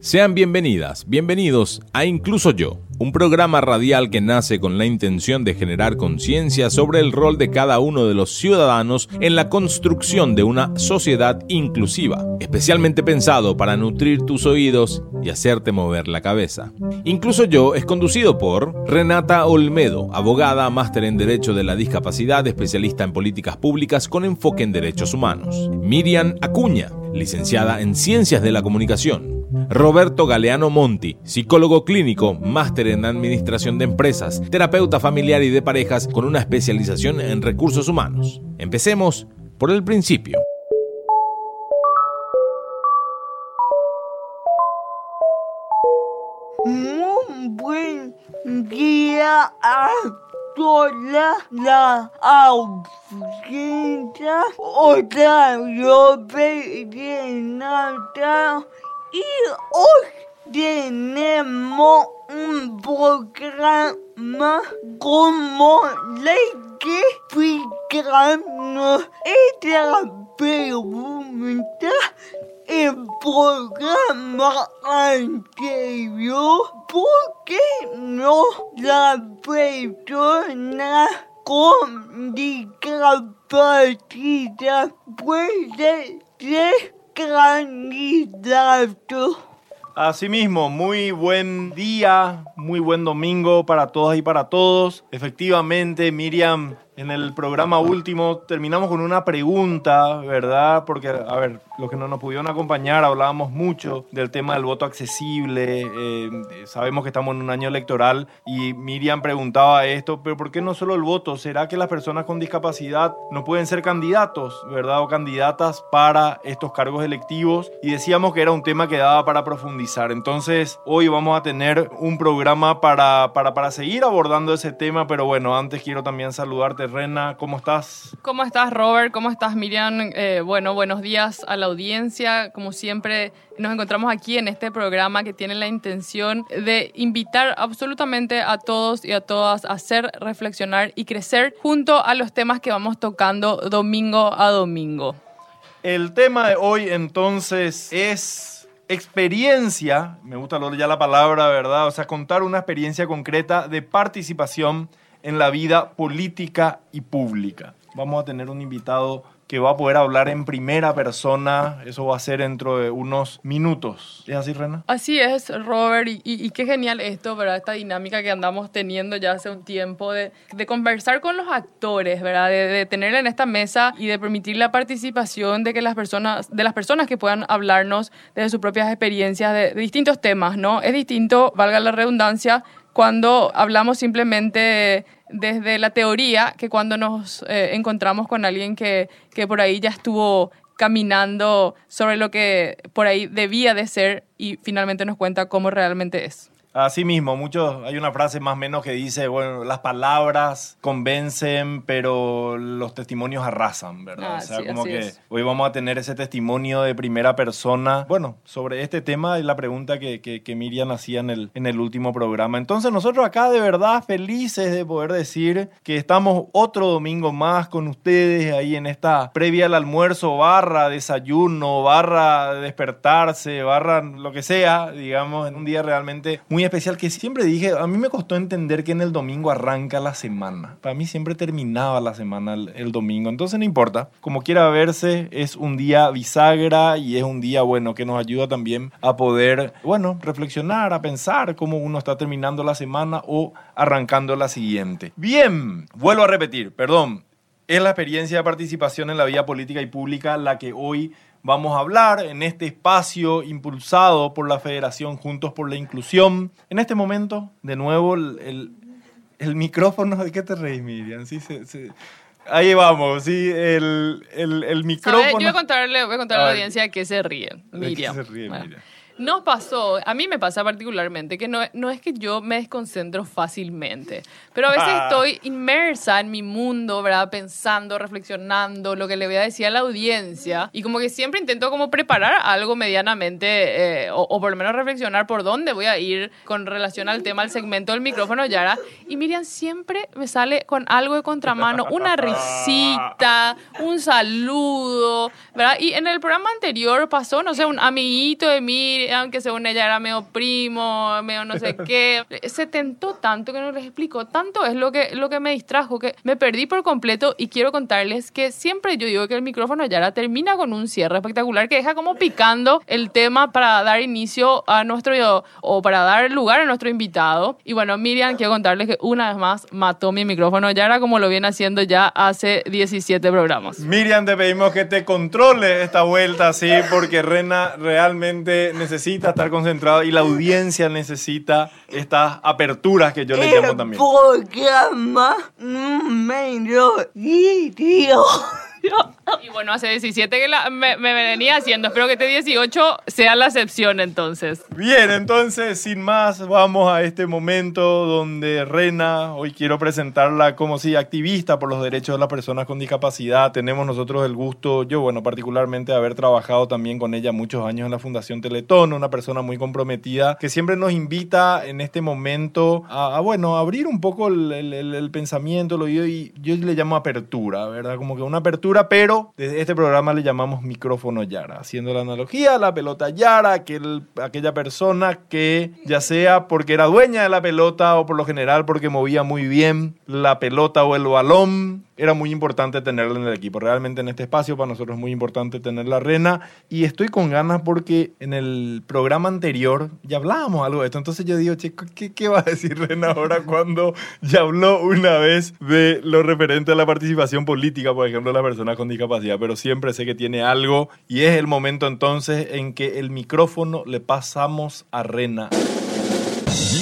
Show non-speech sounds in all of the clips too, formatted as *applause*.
Sean bienvenidas, bienvenidos a Incluso Yo, un programa radial que nace con la intención de generar conciencia sobre el rol de cada uno de los ciudadanos en la construcción de una sociedad inclusiva, especialmente pensado para nutrir tus oídos y hacerte mover la cabeza. Incluso Yo es conducido por Renata Olmedo, abogada, máster en Derecho de la Discapacidad, especialista en políticas públicas con enfoque en derechos humanos. Miriam Acuña, licenciada en Ciencias de la Comunicación. Roberto Galeano Monti, psicólogo clínico, máster en administración de empresas, terapeuta familiar y de parejas con una especialización en recursos humanos. Empecemos por el principio. Muy buen día a toda la audiencia. Otra Robert Renata y hoy tenemos un programa como ley que explicarnos esta pregunta el programa anterior porque no la persona con discapacidad puede ser candidato. Asimismo, muy buen día, muy buen domingo para todas y para todos. Efectivamente, Miriam en el programa último terminamos con una pregunta, ¿verdad? Porque, a ver, los que no nos pudieron acompañar hablábamos mucho del tema del voto accesible. Eh, sabemos que estamos en un año electoral y Miriam preguntaba esto, pero ¿por qué no solo el voto? ¿Será que las personas con discapacidad no pueden ser candidatos, ¿verdad? O candidatas para estos cargos electivos. Y decíamos que era un tema que daba para profundizar. Entonces, hoy vamos a tener un programa para, para, para seguir abordando ese tema, pero bueno, antes quiero también saludarte Rena, ¿cómo estás? ¿Cómo estás, Robert? ¿Cómo estás, Miriam? Eh, bueno, buenos días a la audiencia. Como siempre, nos encontramos aquí en este programa que tiene la intención de invitar absolutamente a todos y a todas a hacer reflexionar y crecer junto a los temas que vamos tocando domingo a domingo. El tema de hoy entonces es experiencia, me gusta ya la palabra, ¿verdad? O sea, contar una experiencia concreta de participación en la vida política y pública. Vamos a tener un invitado que va a poder hablar en primera persona. Eso va a ser dentro de unos minutos. ¿Es así, Rena? Así es, Robert. Y, qué genial esto, ¿verdad? Esta dinámica que andamos teniendo ya hace un tiempo de, conversar con los actores, ¿verdad? De, de en esta mesa y de permitir la participación de que las personas, de las personas que puedan hablarnos de sus propias experiencias de distintos temas, ¿no? Es distinto, valga la redundancia, cuando hablamos simplemente desde la teoría que cuando nos eh, encontramos con alguien que, que por ahí ya estuvo caminando sobre lo que por ahí debía de ser y finalmente nos cuenta cómo realmente es. Así mismo, muchos, hay una frase más o menos que dice, bueno, las palabras convencen, pero los testimonios arrasan, ¿verdad? Ah, o sea, sí, como que es. hoy vamos a tener ese testimonio de primera persona, bueno, sobre este tema y la pregunta que, que, que Miriam hacía en el, en el último programa. Entonces nosotros acá de verdad felices de poder decir que estamos otro domingo más con ustedes ahí en esta previa al almuerzo, barra desayuno, barra despertarse, barra lo que sea, digamos, en un día realmente muy especial que siempre dije, a mí me costó entender que en el domingo arranca la semana. Para mí siempre terminaba la semana el, domingo. Entonces no importa, como quiera verse, es un día bisagra y es un día bueno que nos ayuda también a poder, bueno, reflexionar, a pensar cómo uno está terminando la semana o arrancando la siguiente. Bien, vuelvo a repetir, perdón. Es la experiencia de participación en la vida política y pública la que hoy vamos a hablar en este espacio impulsado por la Federación Juntos por la Inclusión. En este momento, de nuevo, el, el, el micrófono, ¿de qué te reís, Miriam? Sí, se, se- Ahí vamos, sí, el, el, micrófono... Yo voy a contarle, voy a contarle a A la audiencia qué se ¿De qué Miriam. se ríe, Bueno, Miriam? Nos pasó, a mí me pasa particularmente, que no, no es que yo me desconcentro fácilmente, pero a veces Ah. estoy inmersa en mi mundo, ¿verdad? Pensando, reflexionando, lo que le voy a decir a la audiencia, y como que siempre intento como preparar algo medianamente, eh, o, o por lo menos reflexionar por dónde voy a ir con relación al tema, al segmento del micrófono, Yara. Y Miriam siempre me sale con algo de contramano, una *laughs* risita, un saludo, ¿verdad? Y en el programa anterior pasó, no sé, un amiguito de Miriam, que según ella era medio primo, medio no sé *laughs* qué. Se tentó tanto que no les explico. Tanto es lo que, lo que me distrajo que me perdí por completo y quiero contarles que siempre yo digo que el micrófono Yara termina con un cierre espectacular que deja como picando el tema para dar inicio a nuestro, o para dar lugar a nuestro invitado. Y bueno, Miriam, quiero contarles que una vez más mató mi micrófono Yara como lo viene haciendo ya hace 17 programas. Miriam, te pedimos que te controle esta vuelta, sí, porque Rena realmente necesita estar concentrado y la audiencia necesita estas aperturas que yo le llamo también. número 10. *laughs* Y bueno, hace 17 que la- me, me venía haciendo. Espero que este 18 sea la excepción entonces. Bien, entonces, sin más, vamos a este momento donde Rena, hoy quiero presentarla como si activista por los derechos de las personas con discapacidad. Tenemos nosotros el gusto, yo, bueno, particularmente de haber trabajado también con ella muchos años en la Fundación Teletón, una persona muy comprometida que siempre nos invita en este momento a, a, bueno, abrir un poco el, el- el- el pensamiento, lo oído, y yo le llamo apertura, ¿verdad? Como que una apertura, pero desde este programa le llamamos micrófono Yara, haciendo la analogía, la pelota Yara, aquel, aquella persona que ya sea porque era dueña de la pelota o por lo general porque movía muy bien la pelota o el balón, era muy importante tenerla en el equipo. Realmente en este espacio para nosotros es muy importante tener la rena y estoy con ganas porque en el programa anterior ya hablábamos algo de esto. Entonces yo digo, che, ¿qué, qué va a decir Rena ahora cuando ya habló una vez de lo referente a la participación política, por ejemplo, de las personas con discapacidad? Pero siempre sé que tiene algo y es el momento entonces en que el micrófono le pasamos a Rena.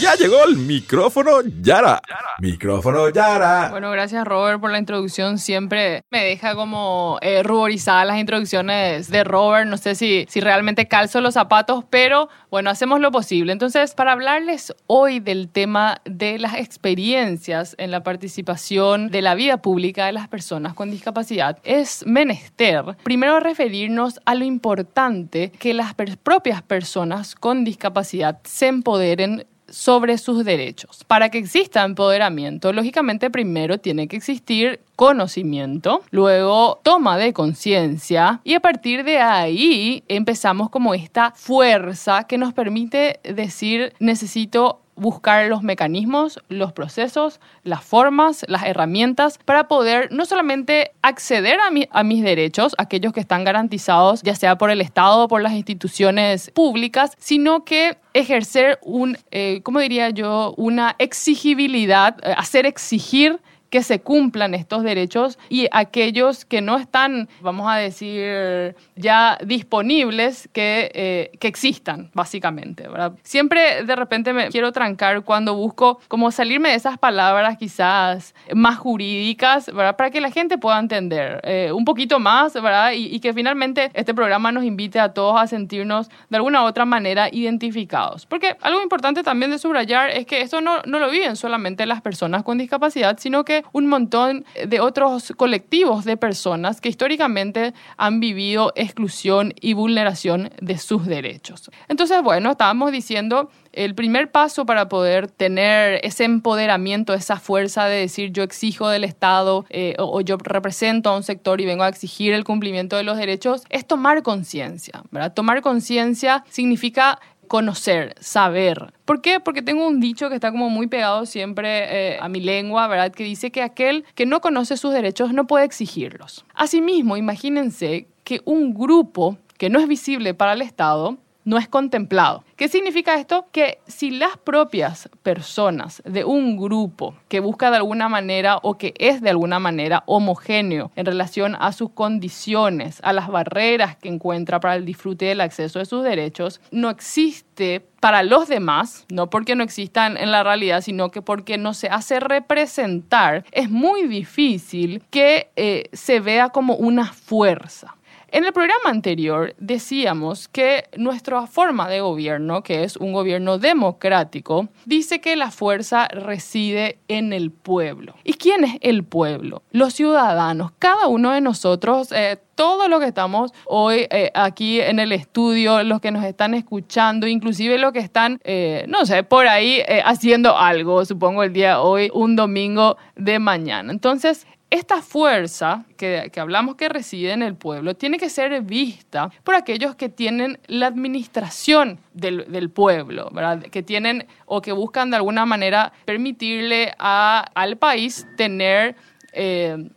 Ya llegó el micrófono Yara. Micrófono Yara. Bueno, gracias Robert por la introducción. Siempre me deja como eh, ruborizada las introducciones de Robert. No sé si, si realmente calzo los zapatos, pero bueno, hacemos lo posible. Entonces, para hablarles hoy del tema de las experiencias en la participación de la vida pública de las personas con discapacidad, es menester primero referirnos a lo importante que las per- propias personas con discapacidad se empoderen sobre sus derechos. Para que exista empoderamiento, lógicamente primero tiene que existir conocimiento, luego toma de conciencia y a partir de ahí empezamos como esta fuerza que nos permite decir necesito buscar los mecanismos, los procesos, las formas, las herramientas para poder no solamente acceder a, mi- a mis derechos, aquellos que están garantizados ya sea por el Estado o por las instituciones públicas, sino que ejercer un, eh, ¿cómo diría yo?, una exigibilidad, eh, hacer exigir que se cumplan estos derechos y aquellos que no están, vamos a decir, ya disponibles, que, eh, que existan, básicamente. ¿verdad? Siempre de repente me quiero trancar cuando busco como salirme de esas palabras quizás más jurídicas, ¿verdad? Para que la gente pueda entender eh, un poquito más, ¿verdad? Y, y que finalmente este programa nos invite a todos a sentirnos de alguna u otra manera identificados. Porque algo importante también de subrayar es que esto no, no lo viven solamente las personas con discapacidad, sino que un montón de otros colectivos de personas que históricamente han vivido exclusión y vulneración de sus derechos. Entonces, bueno, estábamos diciendo el primer paso para poder tener ese empoderamiento, esa fuerza de decir yo exijo del Estado eh, o, o yo represento a un sector y vengo a exigir el cumplimiento de los derechos, es tomar conciencia. Tomar conciencia significa conocer, saber. ¿Por qué? Porque tengo un dicho que está como muy pegado siempre eh, a mi lengua, ¿verdad? Que dice que aquel que no conoce sus derechos no puede exigirlos. Asimismo, imagínense que un grupo que no es visible para el Estado no es contemplado. ¿Qué significa esto? Que si las propias personas de un grupo que busca de alguna manera o que es de alguna manera homogéneo en relación a sus condiciones, a las barreras que encuentra para el disfrute del acceso de sus derechos, no existe para los demás, no porque no existan en la realidad, sino que porque no se hace representar, es muy difícil que eh, se vea como una fuerza. En el programa anterior decíamos que nuestra forma de gobierno, que es un gobierno democrático, dice que la fuerza reside en el pueblo. ¿Y quién es el pueblo? Los ciudadanos. Cada uno de nosotros, eh, todo lo que estamos hoy eh, aquí en el estudio, los que nos están escuchando, inclusive los que están, eh, no sé, por ahí haciendo algo, supongo el día hoy, un domingo de mañana. Entonces, esta fuerza que, hablamos que reside en el pueblo tiene que ser vista por aquellos que tienen la administración del, pueblo, ¿verdad? que tienen o que buscan de alguna manera permitirle al país tener eh,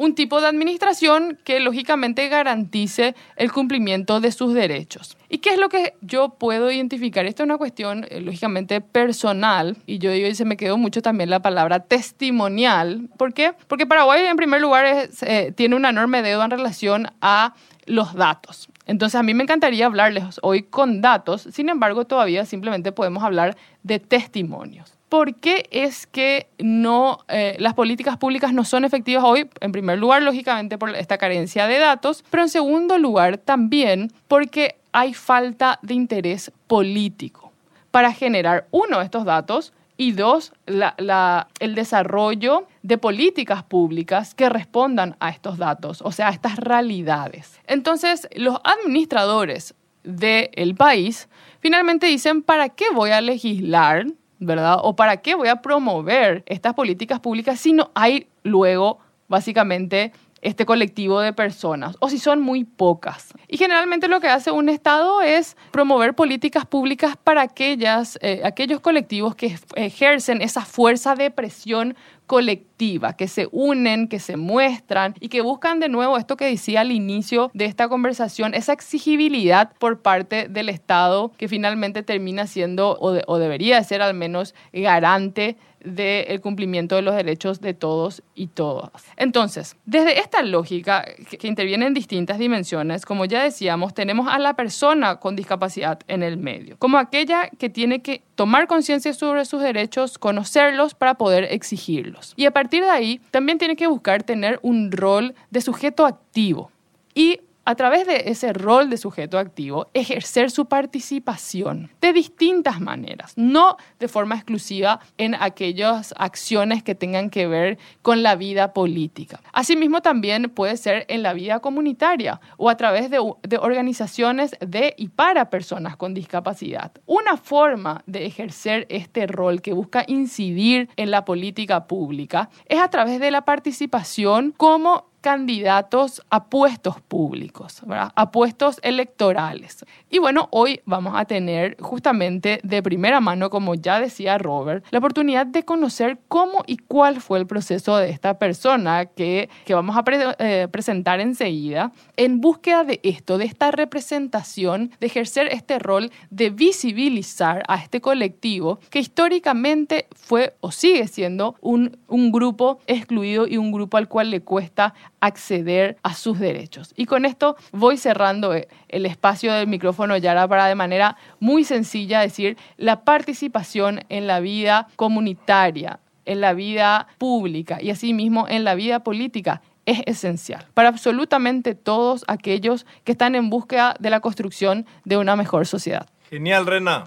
un tipo de administración que lógicamente garantice el cumplimiento de sus derechos. ¿Y qué es lo que yo puedo identificar? Esto es una cuestión eh, lógicamente personal y yo digo y se me quedó mucho también la palabra testimonial. ¿Por qué? Porque Paraguay en primer lugar eh, tiene una enorme deuda en relación a los datos. Entonces a mí me encantaría hablarles hoy con datos, sin embargo todavía simplemente podemos hablar de testimonios. ¿Por qué es que no, eh, las políticas públicas no son efectivas hoy? En primer lugar, lógicamente, por esta carencia de datos, pero en segundo lugar, también porque hay falta de interés político para generar, uno, estos datos y dos, el desarrollo de políticas públicas que respondan a estos datos, o sea, a estas realidades. Entonces, los administradores del país finalmente dicen, ¿para qué voy a legislar ¿verdad? ¿O para qué voy a promover estas políticas públicas si no hay luego, básicamente, este colectivo de personas o si son muy pocas. Y generalmente lo que hace un Estado es promover políticas públicas para aquellas, eh, aquellos colectivos que ejercen esa fuerza de presión colectiva, que se unen, que se muestran y que buscan de nuevo esto que decía al inicio de esta conversación, esa exigibilidad por parte del Estado que finalmente termina siendo o, o debería ser al menos garante del cumplimiento de los derechos de todos y todas. Entonces, desde esta lógica que, interviene en distintas dimensiones, como ya decíamos, tenemos a la persona con discapacidad en el medio, como aquella que tiene que tomar conciencia sobre sus derechos, conocerlos para poder exigirlos. Y a partir de ahí, también tiene que buscar tener un rol de sujeto activo. Y a través de ese rol de sujeto activo, ejercer su participación de distintas maneras, no de forma exclusiva en aquellas acciones que tengan que ver con la vida política. Asimismo, también puede ser en la vida comunitaria o a través de, de organizaciones de y para personas con discapacidad. Una forma de ejercer este rol que busca incidir en la política pública es a través de la participación como candidatos a puestos públicos, a puestos electorales. Y bueno, hoy vamos a tener justamente de primera mano, como ya decía Robert, la oportunidad de conocer cómo y cuál fue el proceso de esta persona que, que vamos a eh, presentar enseguida en búsqueda de esto, de esta representación, de ejercer este rol de visibilizar a este colectivo que históricamente fue o sigue siendo un, un grupo excluido y un grupo al cual le cuesta acceder a sus derechos. Y con esto voy cerrando eh, el espacio del micrófono Yara para de manera muy sencilla decir la participación en la vida comunitaria, en la vida pública y asimismo en la vida política es esencial para absolutamente todos aquellos que están en búsqueda de la construcción de una mejor sociedad. Genial, Rena.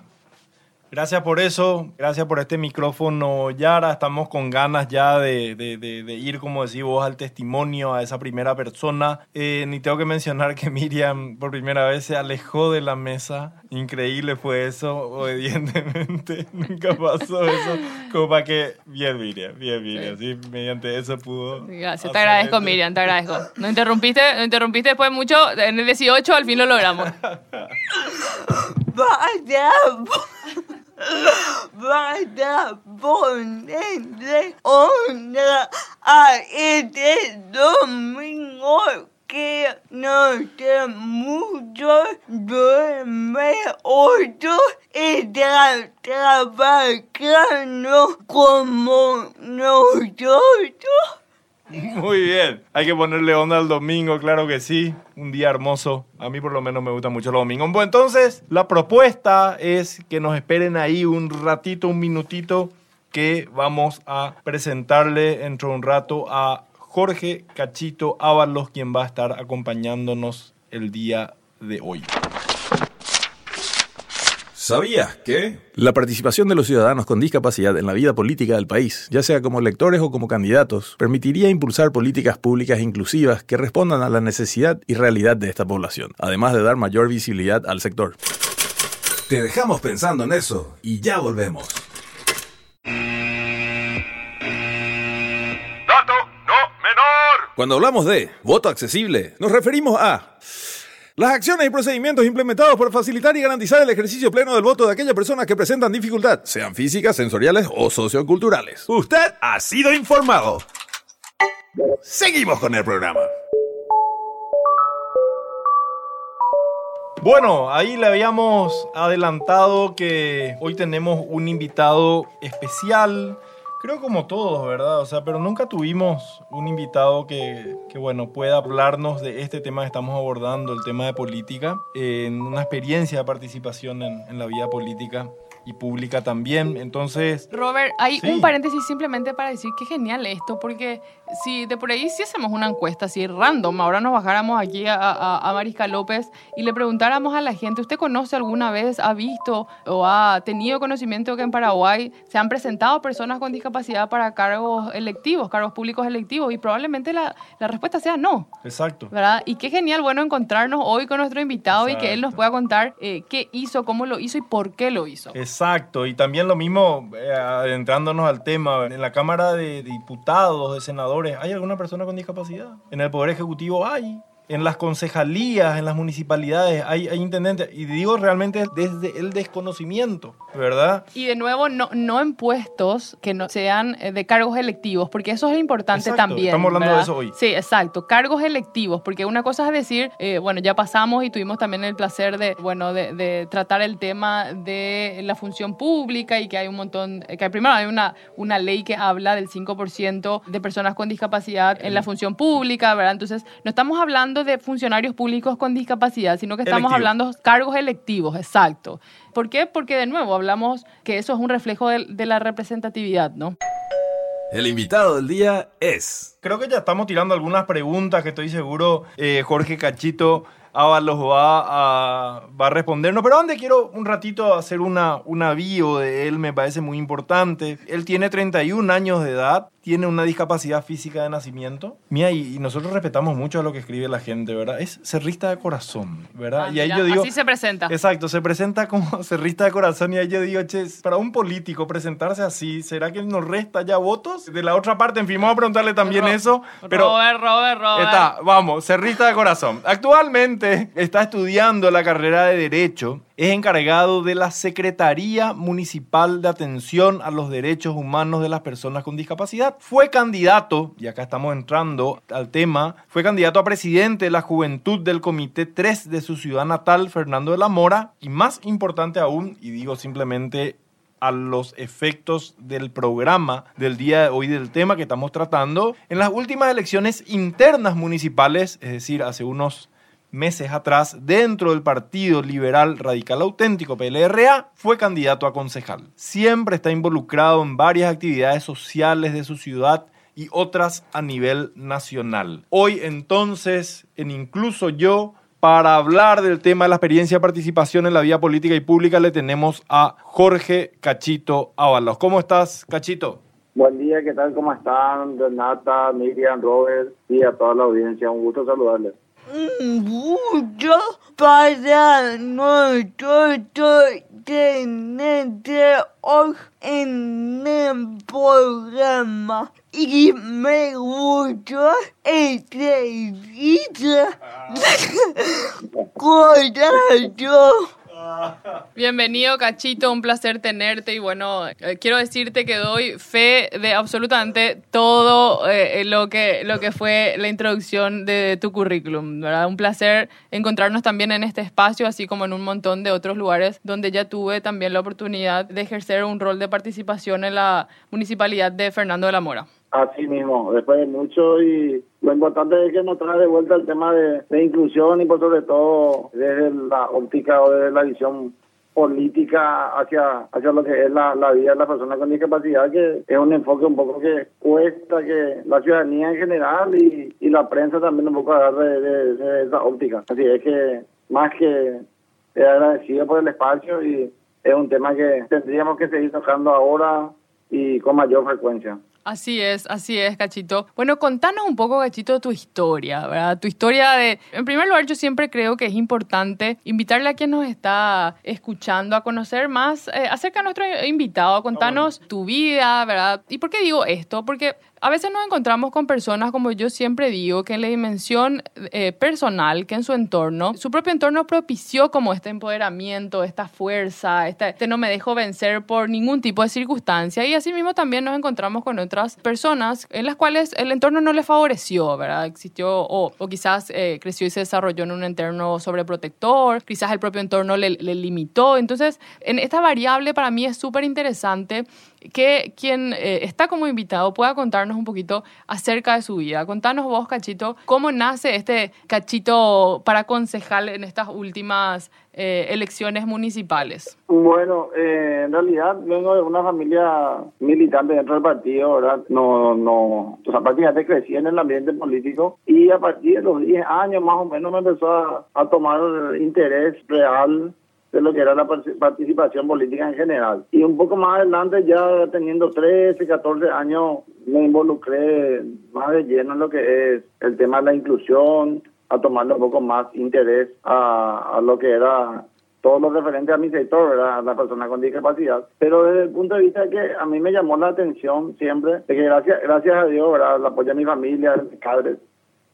Gracias por eso, gracias por este micrófono, Yara. Estamos con ganas ya de, de, ir, como decís vos, al testimonio, a esa primera persona. Eh, ni tengo que mencionar que Miriam por primera vez se alejó de la mesa. Increíble fue eso, obedientemente. *laughs* Nunca pasó eso. Como para que. Bien, Miriam, bien, Miriam. Sí, mediante eso pudo. Gracias, te agradezco, Miriam, te agradezco. No interrumpiste, no interrumpiste después mucho. En el 18 al fin lo logramos. *laughs* Vaya. Ponerle onda a este domingo que no sé mucho duerme otro está trabajando como nosotros. Muy bien. Hay que ponerle onda al domingo, claro que sí. Un día hermoso. A mí por lo menos me gusta mucho los domingos. Bueno, entonces la propuesta es que nos esperen ahí un ratito, un minutito, que vamos a presentarle dentro de un rato a Jorge Cachito Ábalos, quien va a estar acompañándonos el día de hoy. ¿Sabías que? La participación de los ciudadanos con discapacidad en la vida política del país, ya sea como electores o como candidatos, permitiría impulsar políticas públicas inclusivas que respondan a la necesidad y realidad de esta población, además de dar mayor visibilidad al sector. Te dejamos pensando en eso y ya volvemos. Cuando hablamos de voto accesible, nos referimos a las acciones y procedimientos implementados para facilitar y garantizar el ejercicio pleno del voto de aquellas personas que presentan dificultad, sean físicas, sensoriales o socioculturales. Usted ha sido informado. Seguimos con el programa. Bueno, ahí le habíamos adelantado que hoy tenemos un invitado especial. Creo como todos, ¿verdad? O sea, pero nunca tuvimos un invitado que, que, bueno, pueda hablarnos de este tema que estamos abordando, el tema de política, en una experiencia de participación en, en la vida política y pública también. Entonces... Robert, hay Sí. un paréntesis simplemente para decir que genial esto, porque si de por ahí si hacemos una encuesta así random, ahora nos bajáramos aquí a, a, a Marisca López y le preguntáramos a la gente, ¿usted conoce alguna vez, ha visto o ha tenido conocimiento que en Paraguay se han presentado personas con discapacidad para cargos electivos, cargos públicos electivos? Y probablemente la, la respuesta sea no. Exacto. ¿verdad? Y qué genial, bueno, encontrarnos hoy con nuestro invitado y que él nos pueda contar eh, qué hizo, cómo lo hizo y por qué lo hizo. Exacto, y también lo mismo, eh, adentrándonos al tema, en la Cámara de Diputados, de Senadores, ¿hay alguna persona con discapacidad? En el Poder Ejecutivo hay. En las concejalías, en las municipalidades, hay, hay intendentes. Y digo realmente desde el desconocimiento, ¿verdad? Y de nuevo, no, no en puestos que no sean eh, de cargos electivos, porque eso es importante Exacto, también. estamos hablando de eso hoy. Sí, exacto, cargos electivos, porque una cosa es decir, eh, bueno, ya pasamos y tuvimos también el placer de, bueno, de, de tratar el tema de la función pública y que hay un montón, eh, que primero hay una, una ley que habla del 5% de personas con discapacidad en la función pública, ¿verdad? Entonces, no estamos hablando de funcionarios públicos con discapacidad, sino que estamos hablando de cargos electivos, exacto. ¿Por qué? Porque de nuevo hablamos que eso es un reflejo de, de la representatividad, ¿no? El invitado del día es... Creo que ya estamos tirando algunas preguntas que estoy seguro eh, Jorge Cachito Ábalos va a, va a respondernos. Pero antes quiero un ratito hacer una, una bio de él, me parece muy importante. Él tiene 31 años de edad, tiene una discapacidad física de nacimiento. Mira, y, y nosotros respetamos mucho a lo que escribe la gente, ¿verdad? Es cerrista de corazón, ¿verdad? Ah, y ahí mira, yo digo... así se presenta. Exacto, se presenta como *laughs* cerrista de corazón y ahí yo digo, che, para un político presentarse así, ¿será que nos resta ya votos? De la otra parte, en fin, vamos a preguntarle también Ro- eso, pero... Robert, Robert, Robert. Está, vamos, cerrista de corazón. Actualmente está estudiando la carrera de Derecho. Es encargado de la Secretaría Municipal de Atención a los Derechos Humanos de las Personas con Discapacidad. Fue candidato, y acá estamos entrando al tema, fue candidato a presidente de la Juventud del Comité 3 de su ciudad natal, Fernando de la Mora. Y más importante aún, y digo simplemente a los efectos del programa del día de hoy del tema que estamos tratando. En las últimas elecciones internas municipales, es decir, hace unos meses atrás, dentro del Partido Liberal Radical Auténtico, PLRA, fue candidato a concejal. Siempre está involucrado en varias actividades sociales de su ciudad y otras a nivel nacional. Hoy entonces, en incluso yo, para hablar del tema de la experiencia de participación en la vida política y pública, le tenemos a Jorge Cachito Ábalos. ¿Cómo estás, Cachito? Buen día, ¿qué tal? ¿Cómo están? Renata, Miriam, Robert y a toda la audiencia. Un gusto saludarles. Un gusto para nosotros tenerte hoy en el programa. Y me gusta entrevista corazón. Bienvenido, Cachito, un placer tenerte y bueno, eh, quiero decirte que doy fe de absolutamente todo eh, lo, que, lo que fue la introducción de tu currículum. Un placer encontrarnos también en este espacio, así como en un montón de otros lugares donde ya tuve también la oportunidad de ejercer un rol de participación en la municipalidad de Fernando de la Mora. Así mismo, después de mucho y lo importante es que nos trae de vuelta el tema de, de inclusión y por sobre todo desde la óptica o desde la visión política hacia, hacia lo que es la, la vida de las personas con discapacidad, que es un enfoque un poco que cuesta que la ciudadanía en general y, y la prensa también un poco agarre de, de esa óptica. Así es que más que agradecido por el espacio y es un tema que tendríamos que seguir tocando ahora y con mayor frecuencia. Así es, así es, Cachito. Bueno, contanos un poco, Cachito, tu historia, ¿verdad? Tu historia de... En primer lugar, yo siempre creo que es importante invitarle a quien nos está escuchando a conocer más eh, acerca de nuestro invitado, contanos tu vida, ¿verdad? ¿Y por qué digo esto? Porque a veces nos encontramos con personas, como yo siempre digo, que en la dimensión eh, personal, que en su entorno, su propio entorno propició como este empoderamiento, esta fuerza, este, este no me dejo vencer por ningún tipo de circunstancia. Y asimismo también nos encontramos con otras personas en las cuales el entorno no le favoreció, ¿verdad? Existió o, o quizás eh, creció y se desarrolló en un entorno sobreprotector, quizás el propio entorno le, le limitó. Entonces, en esta variable para mí es súper interesante que quien eh, está como invitado pueda contarnos un poquito acerca de su vida. Contanos vos, Cachito, cómo nace este Cachito para concejal en estas últimas eh, elecciones municipales. Bueno, eh, en realidad vengo de una familia militante dentro del partido, ¿verdad? No, no, o sea, prácticamente crecí en el ambiente político y a partir de los 10 años más o menos me empezó a, a tomar interés real de lo que era la participación política en general. Y un poco más adelante, ya teniendo 13, 14 años, me involucré más de lleno en lo que es el tema de la inclusión, a tomarle un poco más interés a, a lo que era todo lo referente a mi sector, a la persona con discapacidad. Pero desde el punto de vista que a mí me llamó la atención siempre, de que gracias, gracias a Dios, ¿verdad? el apoyo de mi familia, de mis padres,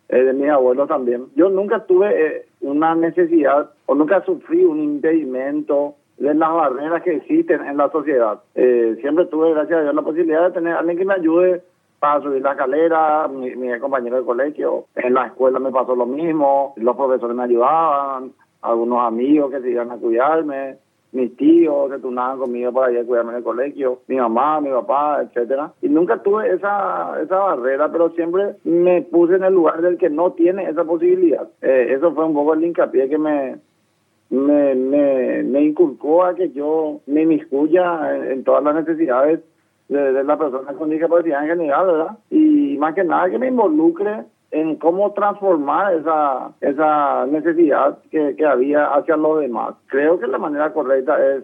eh, de mis abuelos también. Yo nunca tuve eh, una necesidad o nunca sufrí un impedimento de las barreras que existen en la sociedad. Eh, siempre tuve, gracias a Dios, la posibilidad de tener alguien que me ayude para subir la escalera, mi, mi compañero de colegio. En la escuela me pasó lo mismo, los profesores me ayudaban, algunos amigos que se iban a cuidarme mis tíos que turnaban conmigo para ir a cuidarme en el colegio, mi mamá, mi papá, etcétera. Y nunca tuve esa, esa barrera, pero siempre me puse en el lugar del que no tiene esa posibilidad. Eh, eso fue un poco el hincapié que me, me, me, me inculcó a que yo me inmiscuya en, en todas las necesidades de, de la persona con discapacidad en general, ¿verdad? Y más que nada que me involucre en cómo transformar esa, esa necesidad que, que había hacia los demás. Creo que la manera correcta es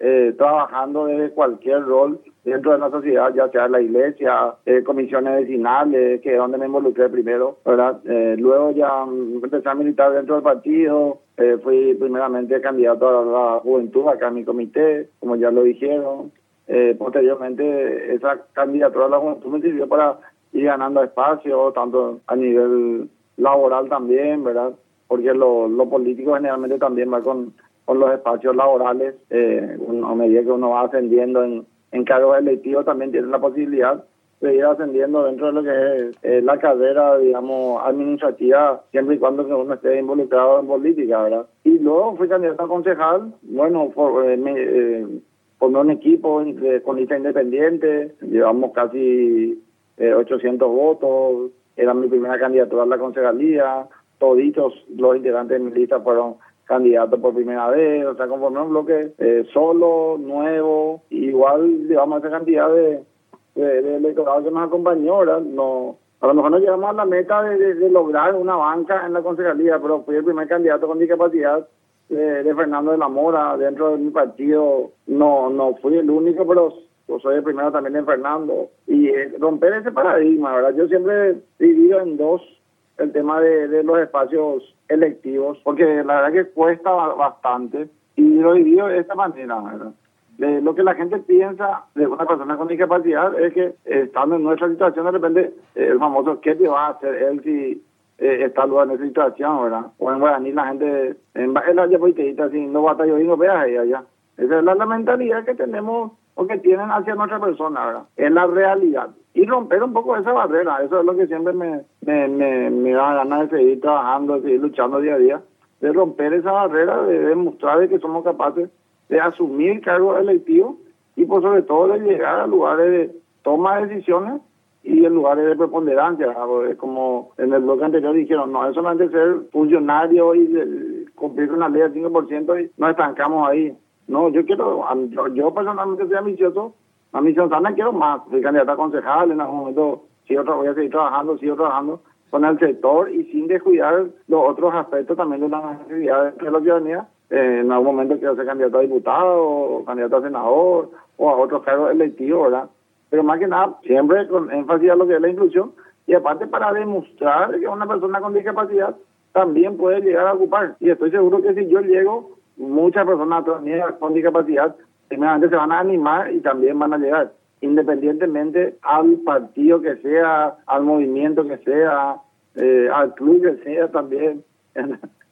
eh, trabajando desde cualquier rol dentro de la sociedad, ya sea la iglesia, eh, comisiones vecinales, que es donde me involucré primero, ¿verdad? Eh, luego ya empecé a militar dentro del partido, eh, fui primeramente candidato a la juventud acá en mi comité, como ya lo dijeron. Eh, posteriormente, esa candidatura a la juventud me sirvió para ir ganando espacio, tanto a nivel laboral también, ¿verdad? Porque lo, lo político generalmente también va con, con los espacios laborales, eh, a medida que uno va ascendiendo en, en cargos electivos también tiene la posibilidad de ir ascendiendo dentro de lo que es la carrera, digamos, administrativa, siempre y cuando que uno esté involucrado en política, ¿verdad? Y luego fui candidato a concejal, bueno, por, eh, eh, un equipo eh, con lista independiente, llevamos casi eh, 800 votos, era mi primera candidatura a la concejalía, toditos los integrantes de mi lista fueron candidatos por primera vez, o sea, conformé un bloque eh, solo, nuevo, igual llevamos esa cantidad de, de, de que nos acompañó. No, a lo mejor no llegamos a la meta de, de, lograr una banca en la concejalía, pero fui el primer candidato con discapacidad de, de Fernando de la Mora dentro de mi partido. No, no fui el único, pero soy el primero también en Fernando. Y eh, romper ese paradigma, ¿verdad? Yo siempre he vivido en dos el tema de, de los espacios electivos, porque la verdad que cuesta bastante y lo he vivido de esta manera, ¿verdad? De lo que la gente piensa de una persona con discapacidad es que estando en nuestra situación de repente eh, el famoso ¿qué te va a hacer él si eh, está lugar en esa situación, verdad? O en Guaraní la gente en la yapoiteita así no batalla y no veas ya. Esa es la mentalidad que tenemos o que tienen hacia nuestra persona, ¿verdad? Es la realidad. Y romper un poco esa barrera, eso es lo que siempre me, me, me, me da ganas de seguir trabajando, de seguir luchando día a día, de romper esa barrera, de demostrar de que somos capaces de asumir cargos electivos y por sobre todo de llegar a lugares de toma de decisiones y en lugares de preponderancia, como en el bloque anterior dijeron, no es solamente ser funcionario y de, cumplir la ley del 5% y nos estancamos ahí No, yo quiero, yo, personalmente soy ambicioso, ambicioso sana, quiero más. Soy candidato a concejal, en algún momento sigo, voy a seguir trabajando, sigo trabajando con el sector y sin descuidar los otros aspectos también de las necesidades de la ciudadanía. Eh, en algún momento quiero ser candidato a diputado, o candidato a senador, o a otros cargos electivos, ¿verdad? Pero más que nada, siempre con énfasis a lo que es la inclusión, y aparte para demostrar que una persona con discapacidad también puede llegar a ocupar. Y estoy seguro que si yo llego, muchas personas con discapacidad, primeramente se van a animar y también van a llegar, independientemente al partido que sea, al movimiento que sea, eh, al club que sea también. *laughs*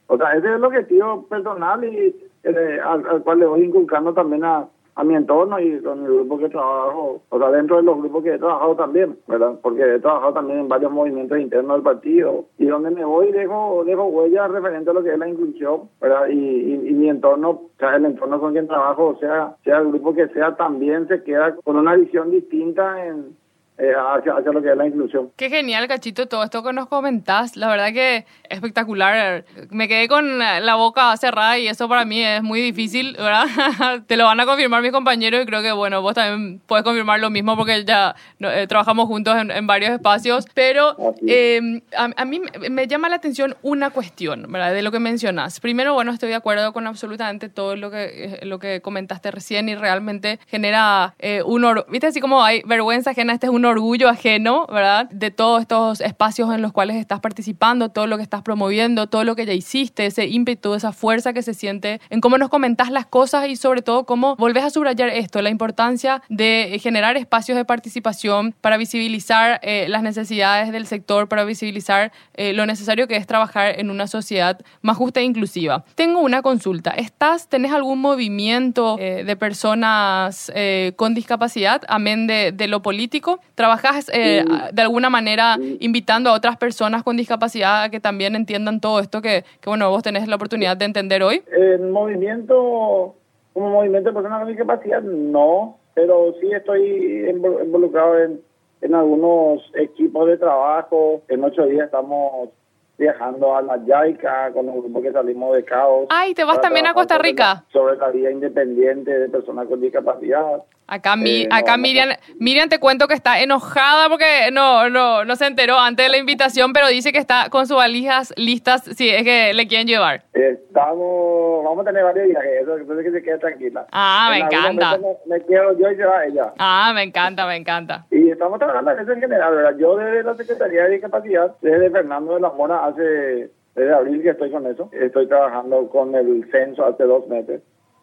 o sea, ese es el objetivo personal y eh, al cual le voy inculcando también a, a mi entorno y con el grupo que trabajo, o sea, dentro de los grupos que he trabajado también, ¿verdad? Porque he trabajado también en varios movimientos internos del partido y donde me voy dejo, dejo huellas referente a lo que es la inclusión, ¿verdad? Y, y, mi entorno, o sea, el entorno con quien trabajo, o sea, sea el grupo que sea, también se queda con una visión distinta en eh, hacia, hacia, lo que es la inclusión. Qué genial, Cachito, todo esto que nos comentás. La verdad que espectacular. Me quedé con la boca cerrada y eso para mí es muy difícil, ¿verdad? *laughs* Te lo van a confirmar mis compañeros y creo que, bueno, vos también puedes confirmar lo mismo porque ya eh, trabajamos juntos en, varios espacios. Pero eh, a, a, mí me llama la atención una cuestión, ¿verdad? De lo que mencionas. Primero, bueno, estoy de acuerdo con absolutamente todo lo que, lo que comentaste recién y realmente genera un... ¿Viste? Así como hay vergüenza ajena, este es un orgullo ajeno, ¿verdad? De todos estos espacios en los cuales estás participando, todo lo que estás promoviendo, todo lo que ya hiciste, ese ímpetu, esa fuerza que se siente en cómo nos comentas las cosas y sobre todo cómo volvés a subrayar esto, la importancia de generar espacios de participación para visibilizar eh, las necesidades del sector, para visibilizar eh, lo necesario que es trabajar en una sociedad más justa e inclusiva. Tengo una consulta. ¿Estás, tenés algún movimiento eh, de personas con discapacidad, amén de, de lo político? ¿Trabajas eh, de alguna manera invitando a otras personas con discapacidad a que también entiendan todo esto que, que, bueno, vos tenés la oportunidad de entender hoy? El movimiento, como movimiento de personas con discapacidad, no, pero sí estoy involucrado en, en algunos equipos de trabajo. En ocho días estamos viajando a la Yaica con el grupo que salimos de Caos. Ay, ¿te vas también a Costa Rica? Sobre la, vida independiente de personas con discapacidad. Acá, mi, eh, acá Miriam, Miriam te cuento que está enojada porque no, no, no se enteró antes de la invitación, pero dice que está con sus valijas listas si es que le quieren llevar. Estamos, vamos a tener varios viajes, eso, es que se quede tranquila. Ah, me encanta. Me, quiero yo y se va ella. Ah, me encanta, me encanta. Y estamos trabajando en eso en general, ¿verdad? Yo desde la Secretaría de Discapacidad, desde Fernando de la Mora hace, desde abril que estoy con eso, estoy trabajando con el censo hace dos meses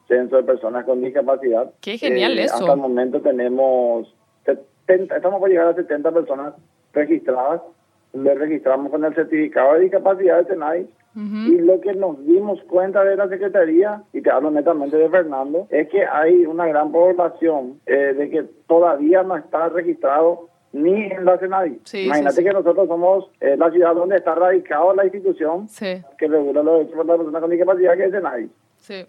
censo de personas con discapacidad. Qué genial eh, eso. Hasta el momento tenemos 70, estamos por llegar a 70 personas registradas. Le registramos con el certificado de discapacidad de SENAI. Y lo que nos dimos cuenta de la Secretaría, y te hablo netamente de Fernando, es que hay una gran población eh, de que todavía no está registrado ni en la SENAI. Imagínate que nosotros somos eh, la ciudad donde está radicada la institución que regula los derechos de las personas con discapacidad, que es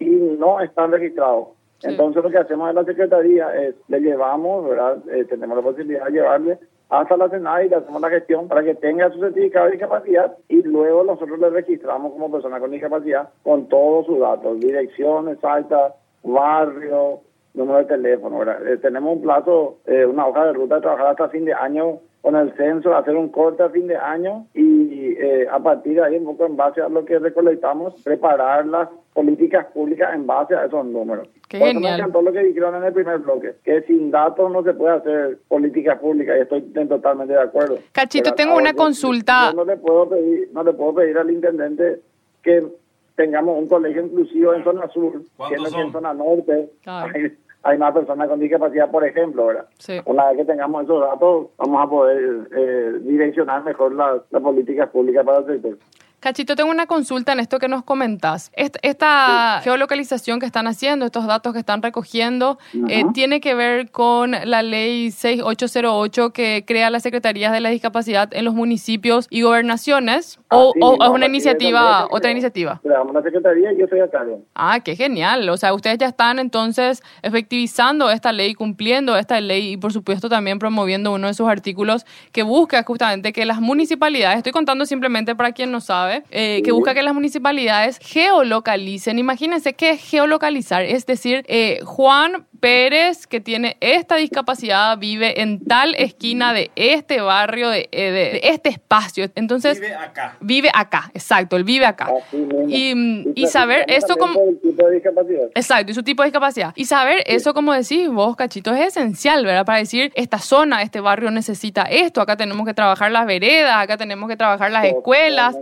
Y no están registrados. Entonces lo que hacemos en la Secretaría es, le llevamos, ¿verdad? Eh, tenemos la posibilidad de llevarle hasta la SENAI y le hacemos la gestión para que tenga su certificado de discapacidad y luego nosotros le registramos como persona con discapacidad con todos sus datos, dirección exacta, barrio, número de teléfono. Eh, tenemos un plazo, eh, una hoja de ruta de trabajar hasta fin de año con el censo, hacer un corte a fin de año y eh, a partir de ahí, un poco en base a lo que recolectamos, preparar las políticas públicas en base a esos números. Qué Por me encantó lo que dijeron en el primer bloque, que sin datos no se puede hacer políticas públicas y estoy totalmente de acuerdo. Cachito, tengo una consulta. no le puedo pedir, no le puedo pedir al intendente que tengamos un colegio inclusivo en zona sur, siendo que en zona norte hay más personas con discapacidad, por ejemplo, ¿verdad? Una vez que tengamos esos datos, vamos a poder eh, direccionar mejor las políticas públicas para el sector. Cachito, tengo una consulta en esto que nos comentas. Esta, geolocalización que están haciendo, estos datos que están recogiendo, eh, ¿tiene que ver con la ley 6808 que crea las Secretarías de la Discapacidad en los municipios y gobernaciones? ¿O, es una iniciativa, otra iniciativa? Una secretaría y yo soy acá. Ah, qué genial. O sea, ustedes ya están entonces efectivizando esta ley, cumpliendo esta ley y por supuesto también promoviendo uno de sus artículos que busca justamente que las municipalidades, estoy contando simplemente para quien no sabe, eh, que busca que las municipalidades geolocalicen. Imagínense qué es geolocalizar, es decir, eh, Juan Pérez, que tiene esta discapacidad, vive en tal esquina de este barrio, de, eh, de- de este espacio. Entonces, Vive acá. vive acá, exacto, él vive acá. Y, mm, y saber esto como... tipo de. Exacto, y su tipo de discapacidad. Y saber eso, como decís vos, Cachito, es esencial, ¿verdad? Para decir, esta zona, este barrio necesita esto, acá tenemos que trabajar las veredas, acá tenemos que trabajar las escuelas.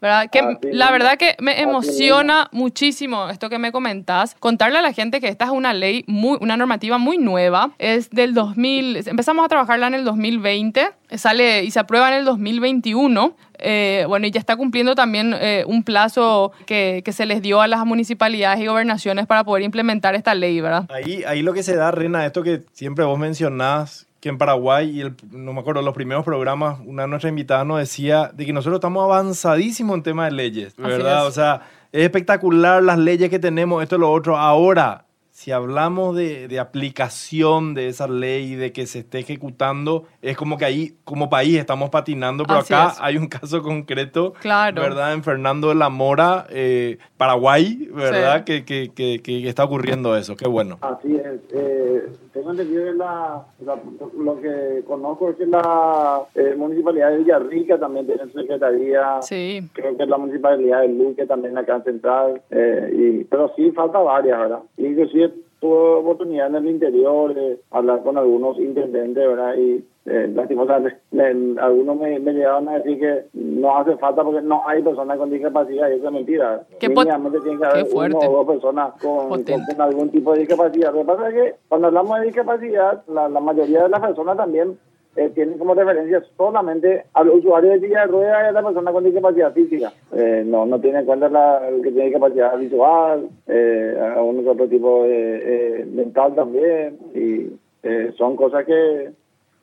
¿Verdad? Que Así la verdad que me Así emociona muchísimo esto que me comentás. Contarle a la gente que esta es una ley, muy, una normativa muy nueva. Es del 2000, empezamos a trabajarla en el 2020, sale y se aprueba en el 2021. Eh, bueno, y ya está cumpliendo también eh, un plazo que, que se les dio a las municipalidades y gobernaciones para poder implementar esta ley, ¿verdad? Ahí, ahí lo que se da, Rena, esto que siempre vos mencionás, que en Paraguay, y el, no me acuerdo, los primeros programas, una de nuestras invitadas nos decía de que nosotros estamos avanzadísimos en tema de leyes, ¿verdad? O sea, es espectacular las leyes que tenemos, esto y lo otro. Ahora, si hablamos de, de aplicación de esa ley, de que se esté ejecutando, es como que ahí, como país, estamos patinando, pero Así acá es. hay un *laughs* caso concreto, Claro. ¿verdad? En Fernando de la Mora, eh, Paraguay, ¿verdad? Sí. Que, que, que, que está ocurriendo eso, qué bueno. Así es. Eh, tengo entendido que la, la- lo que conozco es que la eh, municipalidad de Villarrica también tiene su secretaría. Sí. Creo que la municipalidad de Luque también acá en Central. eh, y, pero sí falta varias, ¿verdad? Y Inclusive tuve oportunidad en el interior de hablar con algunos intendentes, ¿verdad? Y eh, lastimosamente me- algunos me, me llegaron a decir que no hace falta porque no hay personas con discapacidad y eso es mentira. Qué Mínimamente tiene que haber uno o dos personas con, con- Potente. con algún tipo de discapacidad. Lo que pasa es que cuando hablamos de discapacidad, la, la mayoría de las personas también eh, tienen como referencia solamente al usuario de silla de ruedas y a la persona con discapacidad física. Eh, no, no tiene en cuenta la, el que tiene discapacidad visual, eh, a uno que otro tipo de, eh, mental también. Y eh, son cosas que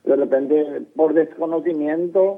de repente por desconocimiento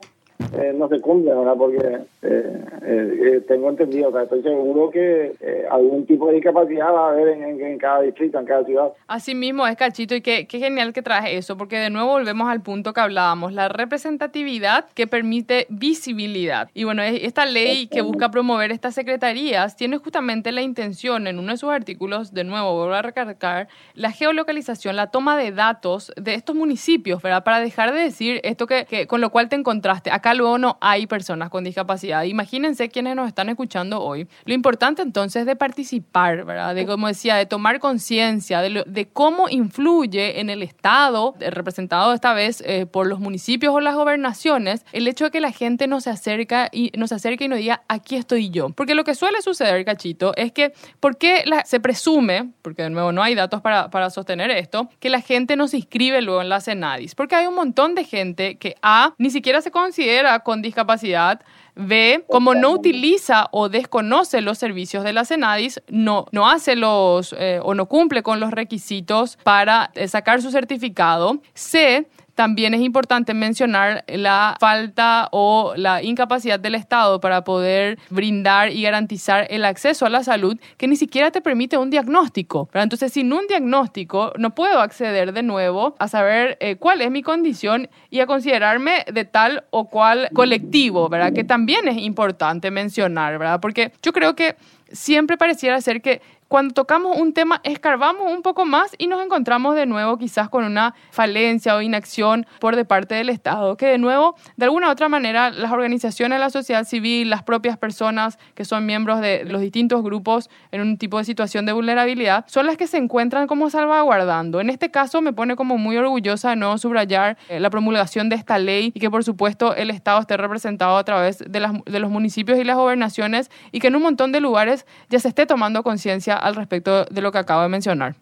eh, no se cumplen, ¿verdad? Porque eh, eh, eh, tengo entendido, o sea, estoy seguro que eh, algún tipo de discapacidad va a haber en, en- en cada distrito, en cada ciudad. Así mismo es, Cachito, y qué, qué genial que traje eso, porque de nuevo volvemos al punto que hablábamos, la representatividad que permite visibilidad. Y bueno, es- esta ley que busca promover estas secretarías tiene justamente la intención en uno de sus artículos, de nuevo, vuelvo a recargar, la geolocalización, la toma de datos de estos municipios, ¿verdad? Para dejar de decir esto que, que con lo cual te encontraste. Acá luego no hay personas con discapacidad. Imagínense quienes nos están escuchando hoy. Lo importante entonces es de participar, ¿verdad? De, como decía, de tomar conciencia de, de cómo influye en el Estado, eh, representado esta vez eh, por los municipios o las gobernaciones, el hecho de que la gente no se acerca y nos acerque y nos diga, aquí estoy yo. Porque lo que suele suceder, Cachito, es que, ¿por qué la- se presume, porque de nuevo no hay datos para, para sostener esto, que la gente no se inscribe luego en la Senadis? Porque hay un montón de gente que A, ni siquiera se considera con discapacidad, B, como no utiliza o desconoce los servicios de la Senadis, no, no hace los eh, o no cumple con los requisitos para eh, sacar su certificado. C, también es importante mencionar la falta o la incapacidad del Estado para poder brindar y garantizar el acceso a la salud que ni siquiera te permite un diagnóstico. ¿verdad? Entonces, sin un diagnóstico, no puedo acceder de nuevo a saber eh, cuál es mi condición y a considerarme de tal o cual colectivo, ¿verdad? Que también es importante mencionar, ¿verdad? Porque yo creo que siempre pareciera ser que cuando tocamos un tema, escarbamos un poco más y nos encontramos de nuevo quizás con una falencia o inacción por de parte del Estado, que de nuevo, de alguna u otra manera, las organizaciones de la sociedad civil, las propias personas que son miembros de los distintos grupos en un tipo de situación de vulnerabilidad, son las que se encuentran como salvaguardando. En este caso me pone como muy orgullosa de no subrayar eh, la promulgación de esta ley y que por supuesto el Estado esté representado a través de, las, de los municipios y las gobernaciones y que en un montón de lugares ya se esté tomando conciencia al respecto de lo que acabo de mencionar.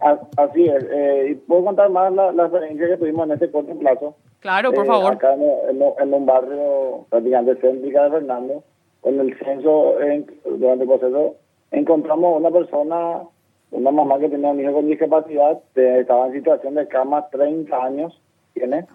A- Así es. eh, y puedo contar más la, la experiencia que tuvimos en este corto plazo. Claro, por Eh, favor. Acá en, en- en un barrio prácticamente céntrica de Fernando, con el censo, en- durante el proceso, encontramos una persona, una mamá que tenía un hijo con discapacidad, que estaba en situación de cama 30 años, tiene,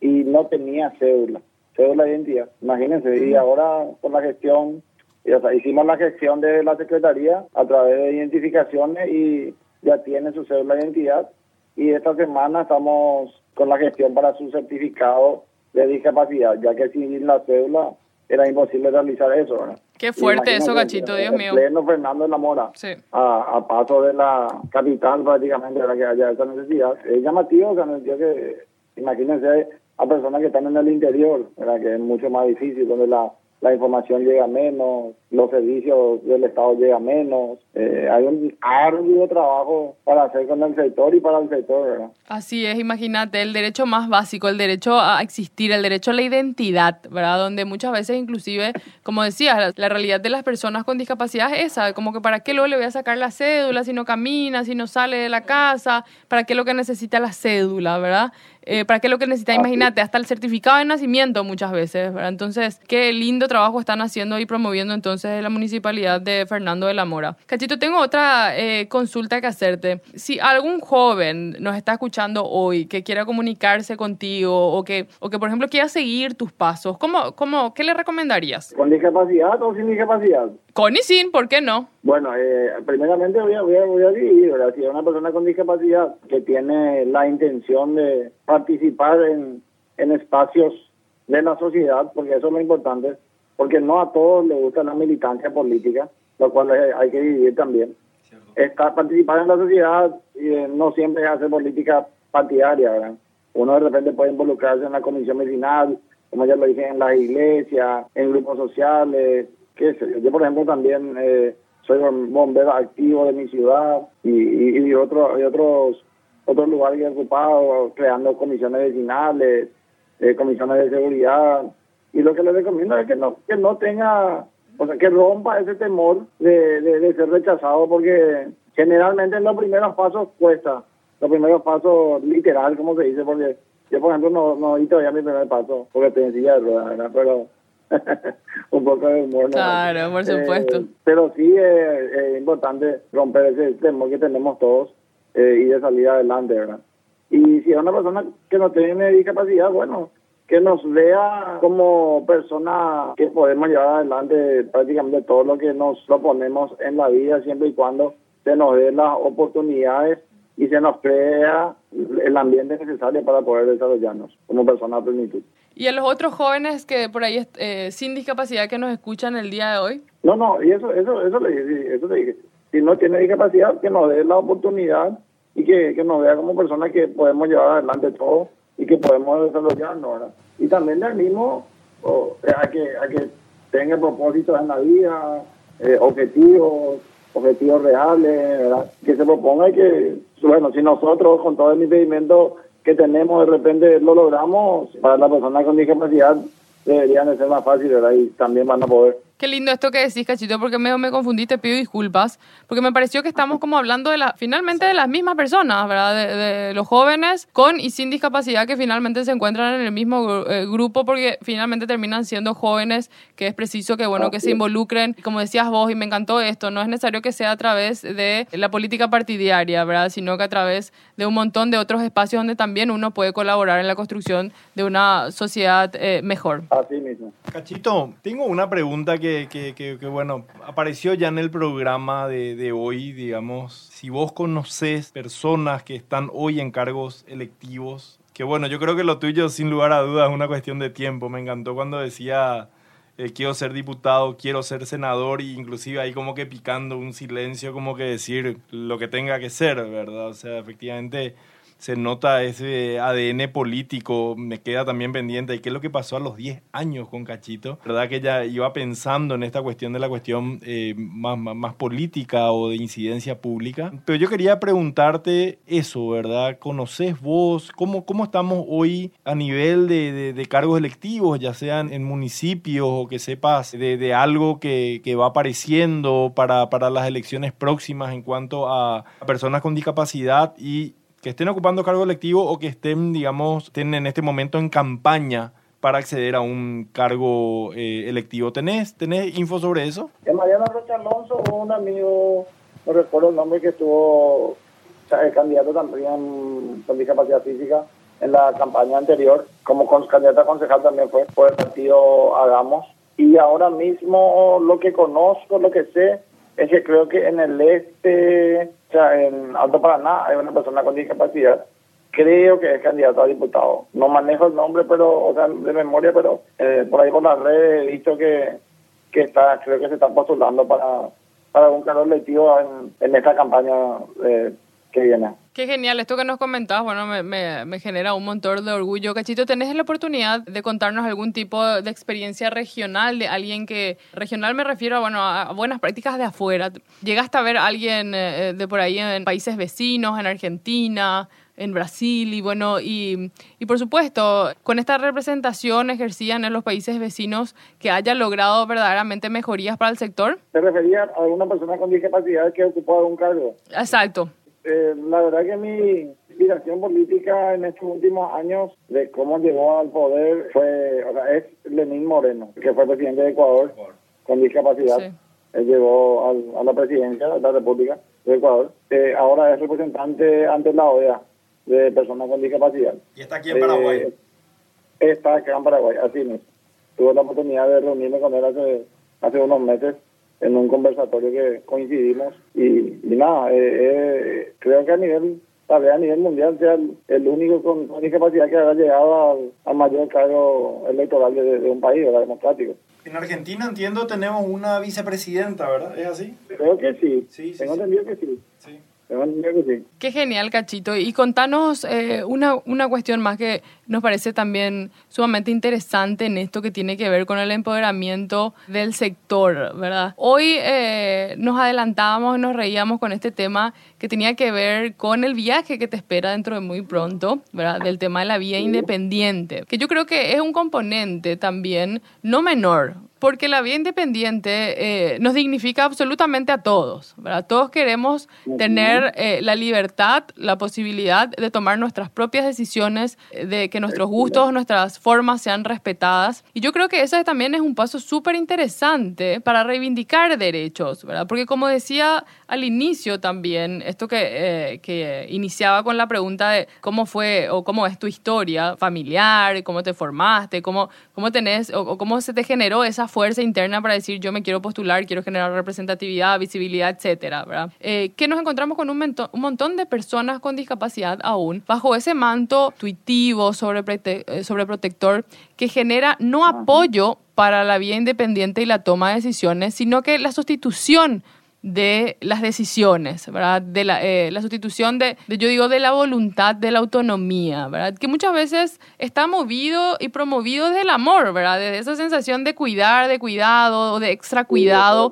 y no tenía cédula, cédula de identidad. Imagínense, y ahora por la gestión, y, o sea, hicimos la gestión de la Secretaría a través de identificaciones y ya tiene su cédula de identidad y esta semana estamos con la gestión para su certificado de discapacidad, ya que sin la cédula era imposible realizar eso, ¿verdad? Qué fuerte eso, Cachito, Dios mío. pleno Fernando de la Mora, Sí. a, a paso de la capital prácticamente, ¿verdad? que haya esa necesidad. Es llamativo, o sea, en el sentido que, imagínense a personas que están en el interior, ¿verdad? que es mucho más difícil, donde la, la información llega menos, los servicios del Estado llegan menos. Eh, hay un arduo trabajo para hacer con el sector y para el sector, ¿verdad? Así es, imagínate, el derecho más básico, el derecho a existir, el derecho a la identidad, ¿verdad? Donde muchas veces inclusive, como decías, la, realidad de las personas con discapacidad es esa, como que para qué luego le voy a sacar la cédula si no camina, si no sale de la casa, para qué lo que necesita la cédula, ¿verdad? Eh, ¿Para qué lo que necesita? Imagínate, hasta el certificado de nacimiento muchas veces, ¿verdad? Entonces, qué lindo trabajo están haciendo y promoviendo entonces la municipalidad de Fernando de la Mora. Cachito, tengo otra eh, consulta que hacerte. Si algún joven nos está escuchando hoy que quiera comunicarse contigo o que, o que por ejemplo, quiera seguir tus pasos, ¿cómo, cómo, ¿qué le recomendarías? ¿Con discapacidad o sin discapacidad? Con y sin, ¿por qué no? Bueno, eh, primeramente voy a, voy, a, voy a dividir, ¿verdad? Si es una persona con discapacidad que tiene la intención de participar en, en espacios de la sociedad, porque eso es lo importante, porque no a todos les gusta la militancia política, lo cual hay que dividir también. Está, participar en la sociedad eh, no siempre es hacer política partidaria, ¿verdad? Uno de repente puede involucrarse en la comisión vecinal, como ya lo dije, en las iglesias, en grupos sociales, qué sé yo. Yo, por ejemplo, también eh, soy bom- bombero activo de mi ciudad y, y, y otro, y otros otros lugares que he ocupado, creando comisiones vecinales, eh, comisiones de seguridad. Y lo que les recomiendo es que no, que no tenga, o sea, que rompa ese temor de, de, de ser rechazado, porque generalmente en los primeros pasos cuesta, los primeros pasos literal, como se dice, porque yo, por ejemplo, no, no di todavía mi primer paso, porque estoy en silla de ruedas, ¿verdad? Pero *laughs* un poco de humor. ¿no? Claro, por supuesto. Eh, pero sí es, es importante romper ese temor que tenemos todos eh, y de salir adelante, ¿verdad? Y si es una persona que no tiene discapacidad, bueno, que nos vea como persona que podemos llevar adelante prácticamente todo lo que nos proponemos en la vida, siempre y cuando se nos dé las oportunidades y se nos crea el ambiente necesario para poder desarrollarnos como persona a plenitud. Y a los otros jóvenes que por ahí eh, sin discapacidad que nos escuchan el día de hoy. No, no, y eso, eso, eso le dije, eso le dije. Si no tiene discapacidad, que nos dé la oportunidad y que, que nos vea como personas que podemos llevar adelante todo y que podemos desarrollarnos, ¿verdad? Y también le animo o, eh, a, que, a que tenga propósitos en la vida, eh, objetivos, objetivos reales, ¿verdad? Que se proponga y que, bueno, si nosotros con todo el impedimento que tenemos de repente lo logramos, para la persona con discapacidad deberían de ser más fácil, ¿verdad? Y también van a poder. Qué lindo esto que decís, Cachito, porque me, me confundí, te pido disculpas, porque me pareció que estamos como hablando de la, finalmente de las mismas personas, ¿verdad? De, de los jóvenes con y sin discapacidad que finalmente se encuentran en el mismo eh, grupo porque finalmente terminan siendo jóvenes, que es preciso que, bueno, que se involucren, como decías vos, y me encantó esto, no es necesario que sea a través de la política partidaria, ¿verdad? Sino que a través de un montón de otros espacios donde también uno puede colaborar en la construcción de una sociedad eh, mejor. Así mismo. Cachito, tengo una pregunta que, que, bueno, apareció ya en el programa de, de hoy, digamos, si vos conocés personas que están hoy en cargos electivos, que bueno, yo creo que lo tuyo sin lugar a dudas es una cuestión de tiempo, me encantó cuando decía eh, quiero ser diputado, quiero ser senador, y inclusive ahí como que picando un silencio, como que decir lo que tenga que ser, ¿verdad? O sea, efectivamente se nota ese ADN político, me queda también pendiente. ¿Y qué es lo que pasó a los 10 años con Cachito? ¿Verdad que ella iba pensando en esta cuestión de la cuestión eh, más, más, política o de incidencia pública? Pero yo quería preguntarte eso, ¿verdad? ¿Conoces vos? ¿Cómo, cómo estamos hoy a nivel de, de- de cargos electivos, ya sean en municipios o que sepas de, de algo que, que va apareciendo para, para las elecciones próximas en cuanto a personas con discapacidad y que estén ocupando cargo electivo o que estén, digamos, estén en este momento en campaña para acceder a un cargo eh, electivo. ¿Tenés, ¿Tenés info sobre eso? En Mariano Rocha Alonso un amigo, no recuerdo el nombre, que estuvo el candidato también con discapacidad física en la campaña anterior, como candidato a concejal también fue por el partido Hagamos. Y ahora mismo lo que conozco, lo que sé, es que creo que en el este, o sea, en Alto Paraná, hay una persona con discapacidad creo que es candidato a diputado. No manejo el nombre, pero, o sea, de memoria, pero eh, por ahí por las redes he visto que, que está, creo que se está postulando para, para un cargo electivo en, en esta campaña eh, que viene. Qué genial, esto que nos comentabas, bueno, me, me, me, genera un montón de orgullo. Cachito, ¿tenés la oportunidad de contarnos algún tipo de experiencia regional de alguien que, regional me refiero a, bueno, a buenas prácticas de afuera? ¿Llegaste a ver a alguien eh, de por ahí en países vecinos, en Argentina, en Brasil y bueno, y, y por supuesto, con esta representación ejercían en los países vecinos que haya logrado verdaderamente mejorías para el sector? ¿Te refería a alguna persona con discapacidad que ocupó algún cargo? Exacto. Eh, la verdad que mi inspiración política en estos últimos años de cómo llegó al poder fue, o sea, es Lenín Moreno, que fue presidente de Ecuador con discapacidad. Sí. Él llegó al- a la presidencia de la República de Ecuador. Eh, ahora es representante ante la OEA de personas con discapacidad. Y está aquí Eh, está acá en Paraguay, así mismo. Tuve la oportunidad de reunirme con él hace, hace unos meses en un conversatorio que coincidimos y, y nada, eh, eh, creo que a nivel, tal vez a nivel mundial sea el, el único con, con discapacidad que haya llegado al, al mayor cargo electoral de, de un país, ¿verdad? democrático. En Argentina entiendo tenemos una vicepresidenta, ¿verdad? ¿Es así? Creo que sí, Sí, sí, tengo sí. entendido que sí, Sí. Sí. Qué genial, Cachito. Y contanos eh, una, una cuestión más que nos parece también sumamente interesante en esto que tiene que ver con el empoderamiento del sector, ¿verdad? Hoy eh, nos adelantábamos y nos reíamos con este tema que tenía que ver con el viaje que te espera dentro de muy pronto, ¿verdad? Del tema de la vía independiente, que yo creo que es un componente también no menor, porque la vía independiente eh, nos dignifica absolutamente a todos, ¿verdad? Todos queremos tener eh, la libertad, la posibilidad de tomar nuestras propias decisiones, eh, de que nuestros gustos, nuestras formas sean respetadas. Y yo creo que ese también es un paso súper interesante para reivindicar derechos, ¿verdad? Porque como decía al inicio también, esto que, eh, que iniciaba con la pregunta de cómo fue o cómo es tu historia familiar, cómo te formaste, cómo, cómo tenés o, o cómo se te generó esa fuerza interna para decir yo me quiero postular, quiero generar representatividad, visibilidad, etcétera, ¿verdad? Eh, que nos encontramos con un, mento- un montón de personas con discapacidad aún bajo ese manto intuitivo sobre, sobreprotector que genera no apoyo para la vía independiente y la toma de decisiones, sino que la sustitución de las decisiones, ¿verdad? De la, eh, la sustitución de, de, yo digo, de la voluntad, de la autonomía, ¿verdad? Que muchas veces está movido y promovido desde el amor, ¿verdad? Desde esa sensación de cuidar, de cuidado, de extra cuidado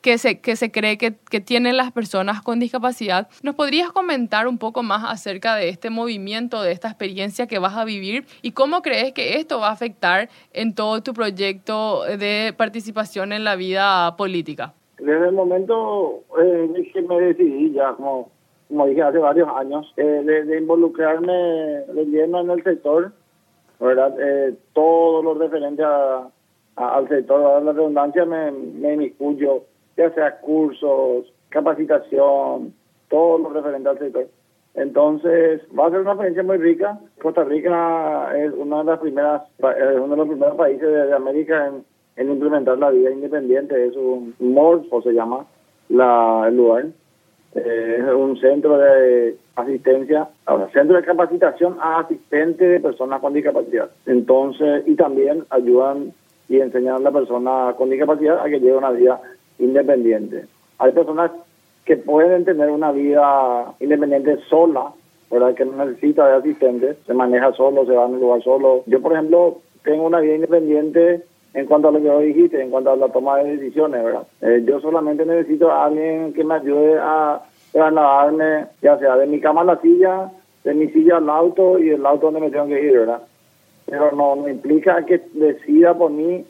que se, que se cree que, que tienen las personas con discapacidad. ¿Nos podrías comentar un poco más acerca de este movimiento, de esta experiencia que vas a vivir y cómo crees que esto va a afectar en todo tu proyecto de participación en la vida política? Desde el momento eh, que me decidí ya, como, como dije hace varios años, eh, de, involucrarme de lleno en el sector, ¿verdad? Eh, todo lo referente a, al sector, a la redundancia, me, me inmiscuyo, ya sea cursos, capacitación, todo lo referente al sector. Entonces, va a ser una experiencia muy rica. Costa Rica es una de las primeras, uno de los primeros países de América en, en implementar la vida independiente. Es un MORFO, se llama la, el lugar. Eh, es un centro de asistencia, ahora, centro de capacitación a asistentes de personas con discapacidad. Entonces, y también ayudan y enseñan a la persona con discapacidad a que lleve una vida independiente. Hay personas que pueden tener una vida independiente sola, ¿verdad? Que no necesita de asistentes, se maneja solo, se va a un lugar solo. Yo, por ejemplo, tengo una vida independiente en cuanto a lo que vos dijiste, en cuanto a la toma de decisiones, ¿verdad? Eh, yo solamente necesito a alguien que me ayude a trasladarme, ya sea de mi cama a la silla, de mi silla al auto y del auto donde me tengo que ir, ¿verdad? Pero no, no implica que decida por mí,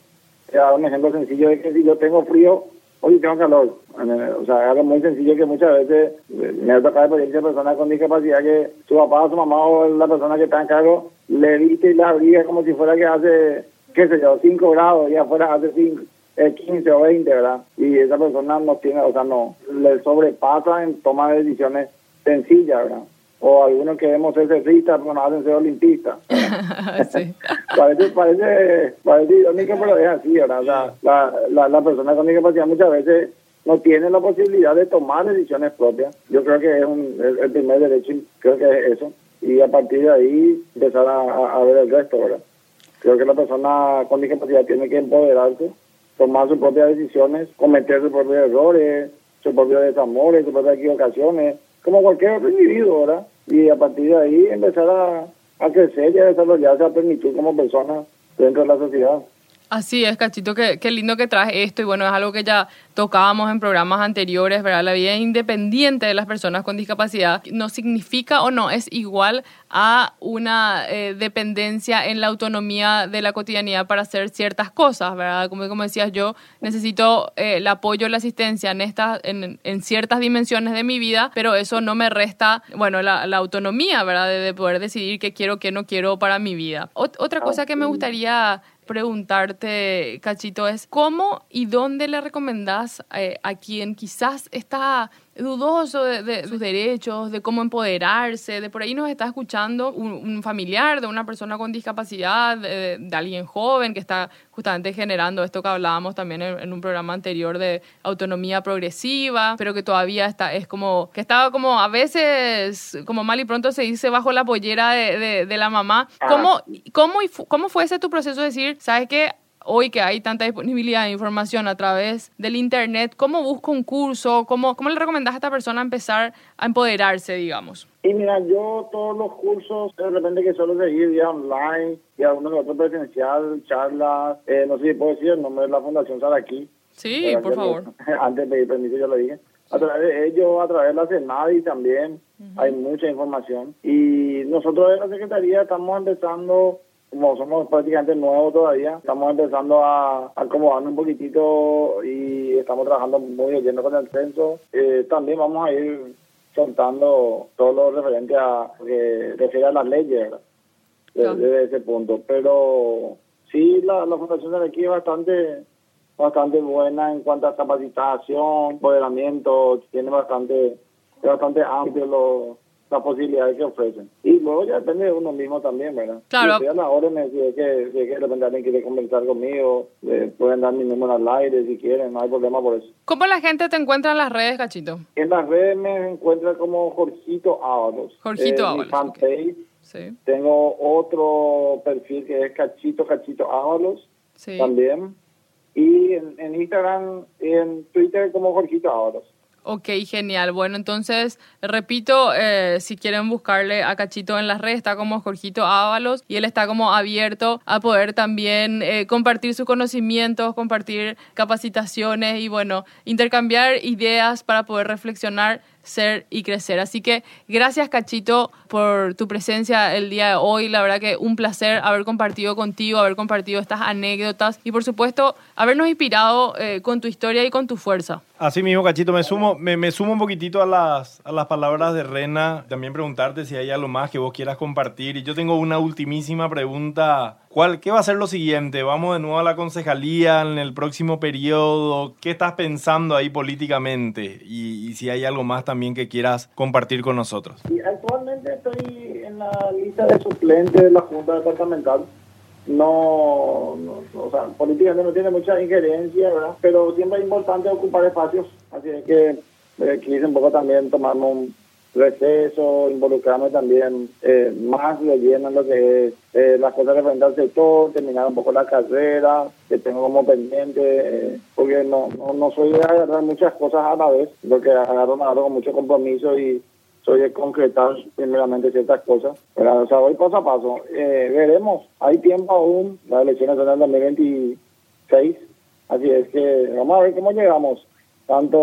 dar un ejemplo sencillo de que si yo tengo frío, hoy tengo calor. O sea, algo muy sencillo que muchas veces eh, me ha tocado experiencia de personas con discapacidad que su papá, su mamá o la persona que está en cargo le viste y la abriga como si fuera que hace, qué sé yo, 5 grados y afuera hace 5. eh, 15 o 20, ¿verdad? Y esa persona no tiene, o sea, no, le sobrepasa en toma de decisiones sencillas, ¿verdad? O algunos queremos ser cesistas, pero nos hacen ser olimpistas. *laughs* sí. parece, parece, parece irónico, pero es así, ¿verdad? O sea, la, la, la persona con discapacidad muchas veces no tiene la posibilidad de tomar decisiones propias. Yo creo que es un, el, el primer derecho, creo que es eso. y a partir de ahí empezar a, a ver el resto, ¿verdad? Creo que la persona con discapacidad tiene que empoderarse, tomar sus propias decisiones, cometer sus propios errores, sus propios desamores, sus propias equivocaciones, como cualquier otro individuo, ¿verdad? Y a partir de ahí empezar a, a crecer y a desarrollarse a plenitud como persona dentro de la sociedad. Así es, Cachito, qué, qué lindo que traes esto y bueno, es algo que ya tocábamos en programas anteriores, ¿verdad? La vida independiente de las personas con discapacidad no significa o no es igual a una eh, dependencia en la autonomía de la cotidianidad para hacer ciertas cosas, ¿verdad? Como, como decías yo, necesito eh, el apoyo, la asistencia en, estas, en, en, ciertas dimensiones de mi vida, pero eso no me resta, bueno, la, la autonomía, ¿verdad? De, de, poder decidir qué quiero, qué no quiero para mi vida. Ot otra cosa que me gustaría preguntarte, Cachito, es cómo y dónde le recomendás eh, a quien quizás está dudoso de, de, sus derechos, de cómo empoderarse, de por ahí nos está escuchando un, un familiar de una persona con discapacidad, de, de, alguien joven que está justamente generando esto que hablábamos también en, en, un programa anterior de autonomía progresiva, pero que todavía está, es como, que estaba como a veces, como mal y pronto se dice, bajo la pollera de, de la mamá. ¿Cómo, cómo, ¿Cómo fue ese tu proceso de decir, sabes qué? Hoy que hay tanta disponibilidad de información a través del Internet, ¿cómo busco un curso? ¿Cómo, cómo le recomendás a esta persona empezar a empoderarse, digamos? Y mira, yo todos los cursos, de repente que solo seguir vía online, y algunos otros presencial, charlas, eh, no sé si puedo decir el nombre de la Fundación Saraquí. Sí, por favor. Antes de *laughs* pedir permiso yo lo dije. A través de ellos, a través de la CENADI también, uh -huh. hay mucha información. Y nosotros de la Secretaría estamos empezando como somos prácticamente nuevos todavía, estamos empezando a acomodarnos un poquitito y estamos trabajando muy bien con el censo. Eh, también vamos a ir soltando todo lo referente a que refiere a las leyes desde, desde ese punto. Pero sí, la, la fundación de aquí es bastante bastante buena en cuanto a capacitación, empoderamiento, tiene bastante, bastante amplio los las posibilidades que ofrecen. Y luego ya depende de uno mismo también, ¿verdad? Claro. Si las órdenes, si es que, si es que de repente alguien quiere conversar conmigo, eh, pueden dar mi número al aire si quieren, no hay problema por eso. ¿Cómo la gente te encuentra en las redes, Cachito? En las redes me encuentra como Jorgito Ábalos. Jorgito eh, Ábalos. Mi fanpage. Okay. Sí. Tengo otro perfil que es Cachito, Cachito Ábalos. Sí. También. Y en, en Instagram y en Twitter como Jorgito Ábalos. Ok, genial. Bueno, entonces, repito, eh, si quieren buscarle a Cachito en las redes, está como Jorgito Ábalos y él está como abierto a poder también eh, compartir sus conocimientos, compartir capacitaciones y, bueno, intercambiar ideas para poder reflexionar ser y crecer. Así que gracias Cachito por tu presencia el día de hoy. La verdad que un placer haber compartido contigo, haber compartido estas anécdotas y por supuesto habernos inspirado eh, con tu historia y con tu fuerza. Así mismo, Cachito, me sumo, me, me, sumo un poquitito a las, a las palabras de Rena. También preguntarte si hay algo más que vos quieras compartir. Y yo tengo una ultimísima pregunta. ¿Cuál, ¿Qué va a ser lo siguiente? ¿Vamos de nuevo a la concejalía en el próximo periodo? ¿Qué estás pensando ahí políticamente? Y, y si hay algo más también que quieras compartir con nosotros. Y actualmente estoy en la lista de suplentes de la Junta Departamental no, no, o sea, políticamente no tiene mucha injerencia, ¿verdad? Pero siempre es importante ocupar espacios, así es que eh, quise un poco también tomarme un receso, involucrarme también eh, más de en lo que es eh, las cosas referentes al sector, terminar un poco la carrera que tengo como pendiente, eh, porque no, no, no soy de agarrar muchas cosas a la vez, lo que agarro, agarro con mucho compromiso y soy de concretar primeramente ciertas cosas. Pero, o sea, voy paso a paso. Eh, veremos. Hay tiempo aún. Las elecciones son en el 2026. Así es que vamos a ver cómo llegamos. Tanto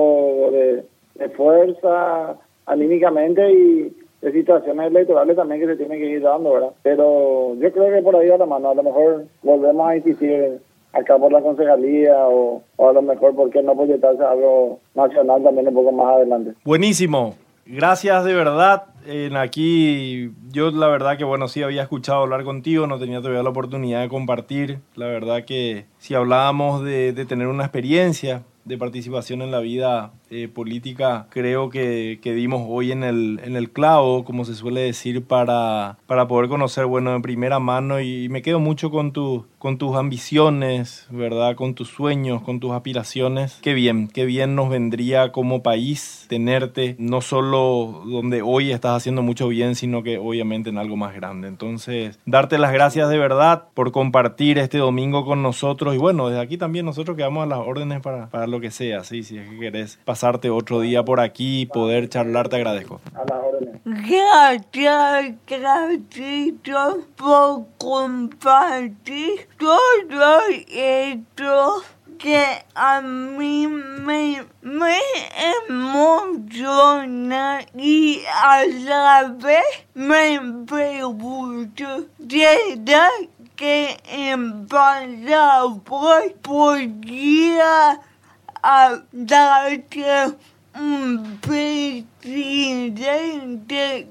de, de fuerza, anímicamente y de situaciones electorales también que se tienen que ir dando, ¿verdad? Pero yo creo que por ahí a la mano, a lo mejor volvemos a insistir acá por la concejalía o, o a lo mejor, ¿por qué no proyectarse algo nacional también un poco más adelante? Buenísimo. Gracias de verdad. En aquí yo la verdad que bueno, sí había escuchado hablar contigo, no tenía todavía la oportunidad de compartir. La verdad que si hablábamos de, de tener una experiencia de participación en la vida eh, política, creo que, que dimos hoy en el, en el clavo, como se suele decir, para, para poder conocer, bueno, en primera mano y, me quedo mucho con, tu, con tus ambiciones, ¿verdad? Con tus sueños, con tus aspiraciones. Qué bien, qué bien nos vendría como país tenerte, no solo donde hoy estás haciendo mucho bien, sino que obviamente en algo más grande. Entonces, darte las gracias de verdad por compartir este domingo con nosotros y bueno, desde aquí también nosotros quedamos a las órdenes para, para lo que sea, sí, si es que querés pasarte otro día por aquí y poder charlar, te agradezco. A las órdenes. Gracias, gracias por compartir todo esto que a mí me, me emociona y a la vez me pregunto, ¿será que en Paraguay podría darte un presidente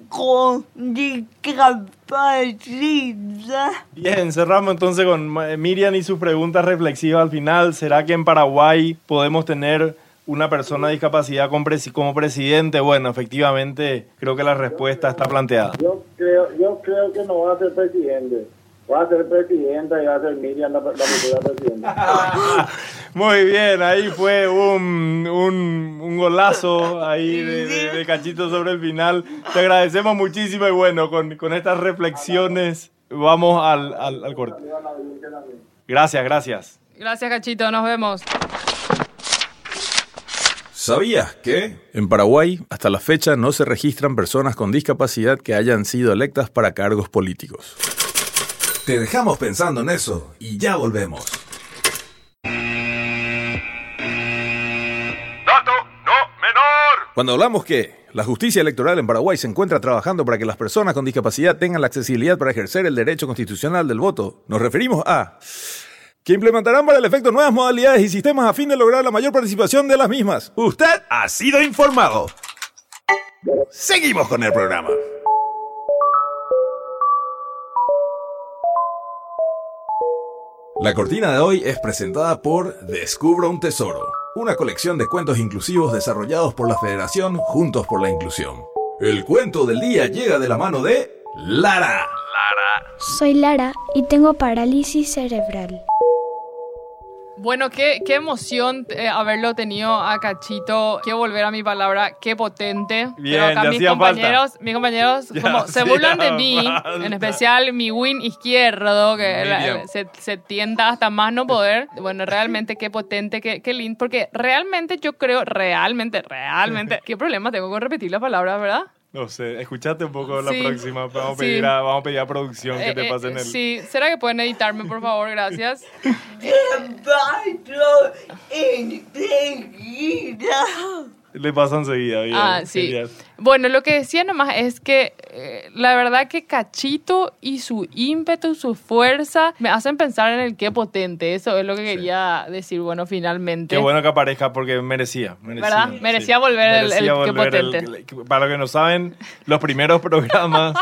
con discapacidad. Bien, cerramos entonces con Miriam y su pregunta reflexiva al final. ¿Será que en Paraguay podemos tener una persona de discapacidad como presidente? Bueno, efectivamente, creo que la respuesta está planteada. Yo creo, yo creo que no va a ser presidente. Va a ser presidenta y va a ser Miriam la, la futura presidenta. *laughs* Muy bien, ahí fue un, un, un golazo ahí de, de, de, cachito sobre el final. Te agradecemos muchísimo y bueno, con, con estas reflexiones vamos al, al, al corte. Gracias, gracias. Gracias, cachito, nos vemos. ¿Sabías que? En Paraguay, hasta la fecha, no se registran personas con discapacidad que hayan sido electas para cargos políticos. Te dejamos pensando en eso y ya volvemos. Cuando hablamos que la justicia electoral en Paraguay se encuentra trabajando para que las personas con discapacidad tengan la accesibilidad para ejercer el derecho constitucional del voto, nos referimos a que implementarán para el efecto nuevas modalidades y sistemas a fin de lograr la mayor participación de las mismas. Usted ha sido informado. Seguimos con el programa. La cortina de hoy es presentada por Descubro un Tesoro, una colección de cuentos inclusivos desarrollados por la Federación Juntos por la Inclusión. El cuento del día llega de la mano de Lara. Lara. Soy Lara y tengo parálisis cerebral. Bueno, qué, qué emoción eh, haberlo tenido a Cachito. Quiero volver a mi palabra, qué potente. Bien, Pero acá mis compañeros, mis compañeros Ya como se burlan de mí, falta. en especial mi win izquierdo, que la- se, se tienta hasta más no poder. Bueno, realmente qué potente, qué, qué lindo. Porque realmente yo creo, realmente, realmente, *laughs* qué problema tengo con repetir la palabra, ¿verdad? No sé, escuchate un poco la Sí. próxima. Vamos a Sí. pedir a, vamos a, pedir a producción que Eh, te eh, pasen el. Sí, ¿será que pueden editarme, por favor? Gracias. *laughs* Le pasa enseguida. bien, Ah, sí. genial. Bueno, lo que decía nomás es que eh, la verdad que Cachito y su ímpetu, su fuerza, me hacen pensar en el qué potente. Eso es lo que quería decir, bueno, finalmente. Qué bueno que aparezca porque merecía. merecía ¿Verdad? Merecía volver el- el qué volver el- potente. el- para los que no saben, los primeros *laughs* programas,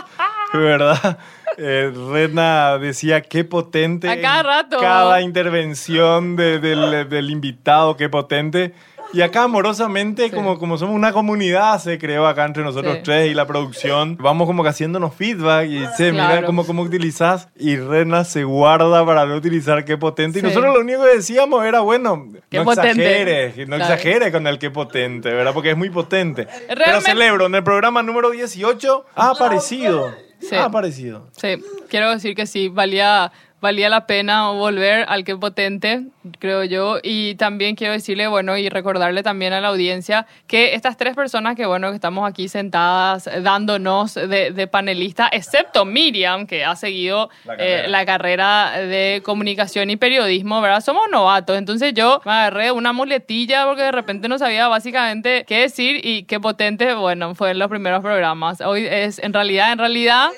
¿verdad? Eh, Rena decía qué potente. A cada rato. Cada intervención de- del, del invitado, qué potente. Y acá amorosamente, Sí. como, como somos una comunidad, se creó acá entre nosotros Sí. tres y la producción, vamos como que haciéndonos feedback y se mira Claro. cómo, cómo utilizás y Rena se guarda para no utilizar qué potente. Sí. Y nosotros lo único que decíamos era, bueno, Qué no potente. exageres, no Claro. exageres con el qué potente, ¿verdad? Porque es muy potente. Pero celebro, en el programa número 18 ha aparecido. Sí. Ha aparecido. Sí, quiero decir que sí, valía, valía la pena volver al que potente, creo yo. Y también quiero decirle, bueno, y recordarle también a la audiencia que estas tres personas que, bueno, que estamos aquí sentadas eh, dándonos de, de panelista, excepto Miriam, que ha seguido La eh, carrera. la carrera de comunicación y periodismo, ¿verdad? Somos novatos, entonces yo me agarré una muletilla porque de repente no sabía básicamente qué decir y qué potente, bueno, fue en los primeros programas. Hoy es, en realidad, en realidad,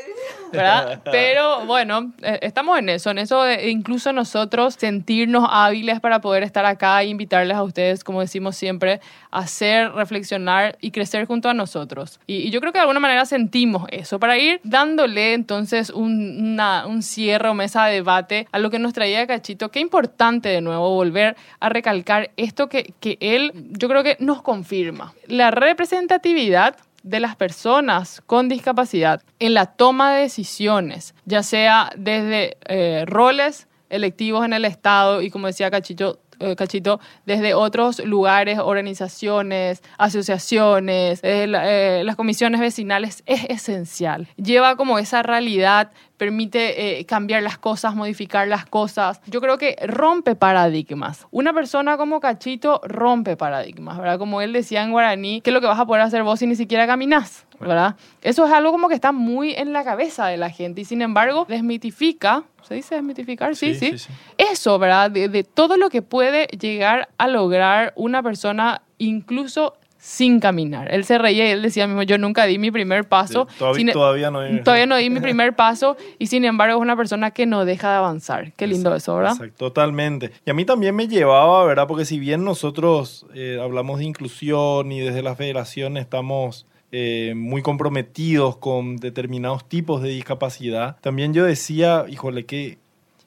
¿verdad? Pero bueno, eh, estamos en eso, en eso de incluso nosotros sentirnos hábiles para poder estar acá e invitarles a ustedes, como decimos siempre, a hacer, reflexionar y crecer junto a nosotros. Y, y yo creo que de alguna manera sentimos eso, para ir dándole entonces un, una- un cierre o mesa de debate a lo que nos traía Cachito. Qué importante de nuevo volver a recalcar esto que, que él, yo creo que nos confirma. La representatividad de las personas con discapacidad en la toma de decisiones, ya sea desde eh, roles electivos en el Estado y como decía Cachito, eh, Cachito, desde otros lugares, organizaciones, asociaciones, eh, eh, las comisiones vecinales, es esencial. Lleva como esa realidad, permite eh, cambiar las cosas, modificar las cosas. Yo creo que rompe paradigmas. Una persona como Cachito rompe paradigmas, ¿verdad? Como él decía en guaraní, ¿qué es lo que vas a poder hacer vos si ni siquiera caminás? ¿Verdad? Eso es algo como que está muy en la cabeza de la gente y sin embargo desmitifica, ¿se dice desmitificar? Sí, sí. Sí, sí, sí. Eso, ¿verdad? De, de todo lo que puede llegar a lograr una persona incluso sin caminar. Él se reía y él decía mismo, yo nunca di mi primer paso. Todavía- Sin- todavía no di- Todavía no di mi *laughs* primer paso y sin embargo es una persona que no deja de avanzar. Qué lindo eso, ¿verdad? Exacto, totalmente. Y a mí también me llevaba, ¿verdad? Porque si bien nosotros eh, hablamos de inclusión y desde la federación estamos eh, muy comprometidos con determinados tipos de discapacidad, también yo decía, híjole, que,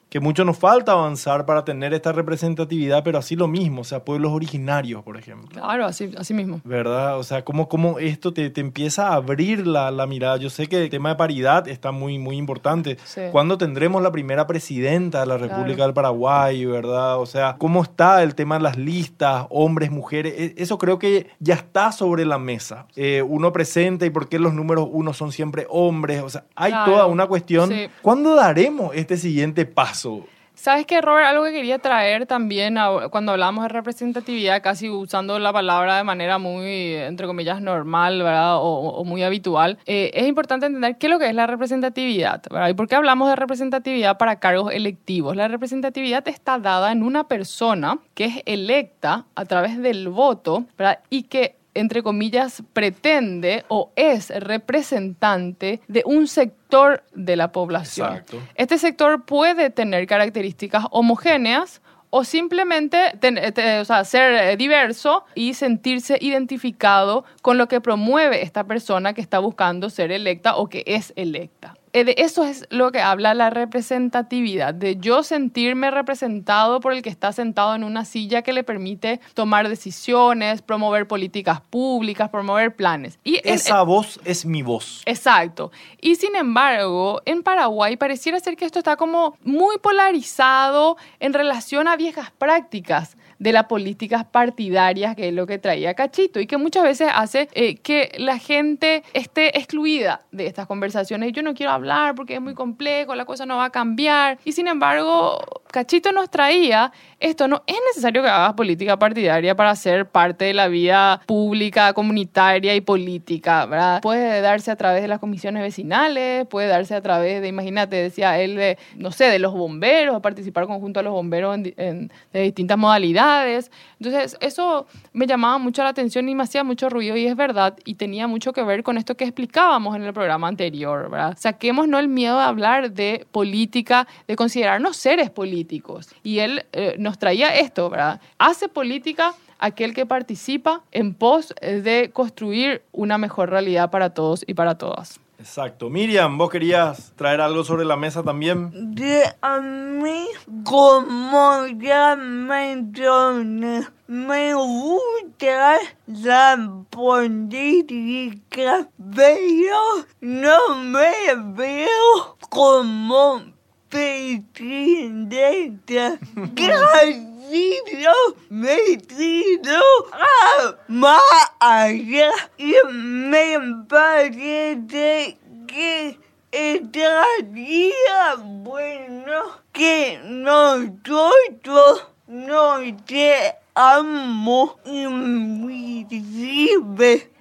que mucho nos falta avanzar para tener esta representatividad, pero así lo mismo, o sea, pueblos originarios, por ejemplo. Claro, así, así mismo. ¿Verdad? O sea, cómo, cómo esto te, te empieza a abrir la, la mirada. Yo sé que el tema de paridad está muy, muy importante. Sí. ¿Cuándo tendremos la primera presidenta de la Claro. República del Paraguay, verdad? O sea, ¿cómo está el tema de las listas, hombres, mujeres? E- Eso creo que ya está sobre la mesa. Eh, uno presenta y por qué los números uno son siempre hombres. O sea, hay Claro. toda una cuestión. Sí. ¿Cuándo daremos este siguiente paso? ¿Sabes qué, Robert? Algo que quería traer también cuando hablamos de representatividad, casi usando la palabra de manera muy, entre comillas, normal, ¿verdad? O, o muy habitual, eh, es importante entender qué es lo que es la representatividad, ¿verdad? ¿Y por qué hablamos de representatividad para cargos electivos? La representatividad está dada en una persona que es electa a través del voto, ¿verdad? Y que entre comillas, pretende o es representante de un sector de la población. Exacto. Este sector puede tener características homogéneas o simplemente ten- eh, te- o sea, ser eh, diverso y sentirse identificado con lo que promueve esta persona que está buscando ser electa o que es electa. Eh, De eso es lo que habla la representatividad, de yo sentirme representado por el que está sentado en una silla que le permite tomar decisiones, promover políticas públicas, promover planes. Y en- Esa voz es mi voz. Exacto. Y sin embargo, en Paraguay pareciera ser que esto está como muy polarizado en relación a viejas prácticas de las políticas partidarias, que es lo que traía Cachito, y que muchas veces hace eh, que la gente esté excluida de estas conversaciones. Yo no quiero hablar porque es muy complejo, la cosa no va a cambiar. Y sin embargo, Cachito nos traía esto, no es necesario que hagas política partidaria para ser parte de la vida pública, comunitaria y política, ¿verdad? Puede darse a través de las comisiones vecinales, puede darse a través de, imagínate, decía él, de, no sé, de los bomberos, participar conjunto a los bomberos en, en- de distintas modalidades. Entonces, eso me llamaba mucho la atención y me hacía mucho ruido y es verdad y tenía mucho que ver con esto que explicábamos en el programa anterior, ¿verdad? Saquémonos el miedo de hablar de política, de considerarnos seres políticos. Y él eh, nos traía esto, ¿verdad? Hace política aquel que participa en pos de construir una mejor realidad para todos y para todas. Exacto. Miriam, vos querías traer algo sobre la mesa también. De a mí, como ya mencioné, me gusta la política, pero no me veo como presidenta. Castillo metido a más allá y me parece que estaría bueno que nosotros nos seamos invisibles,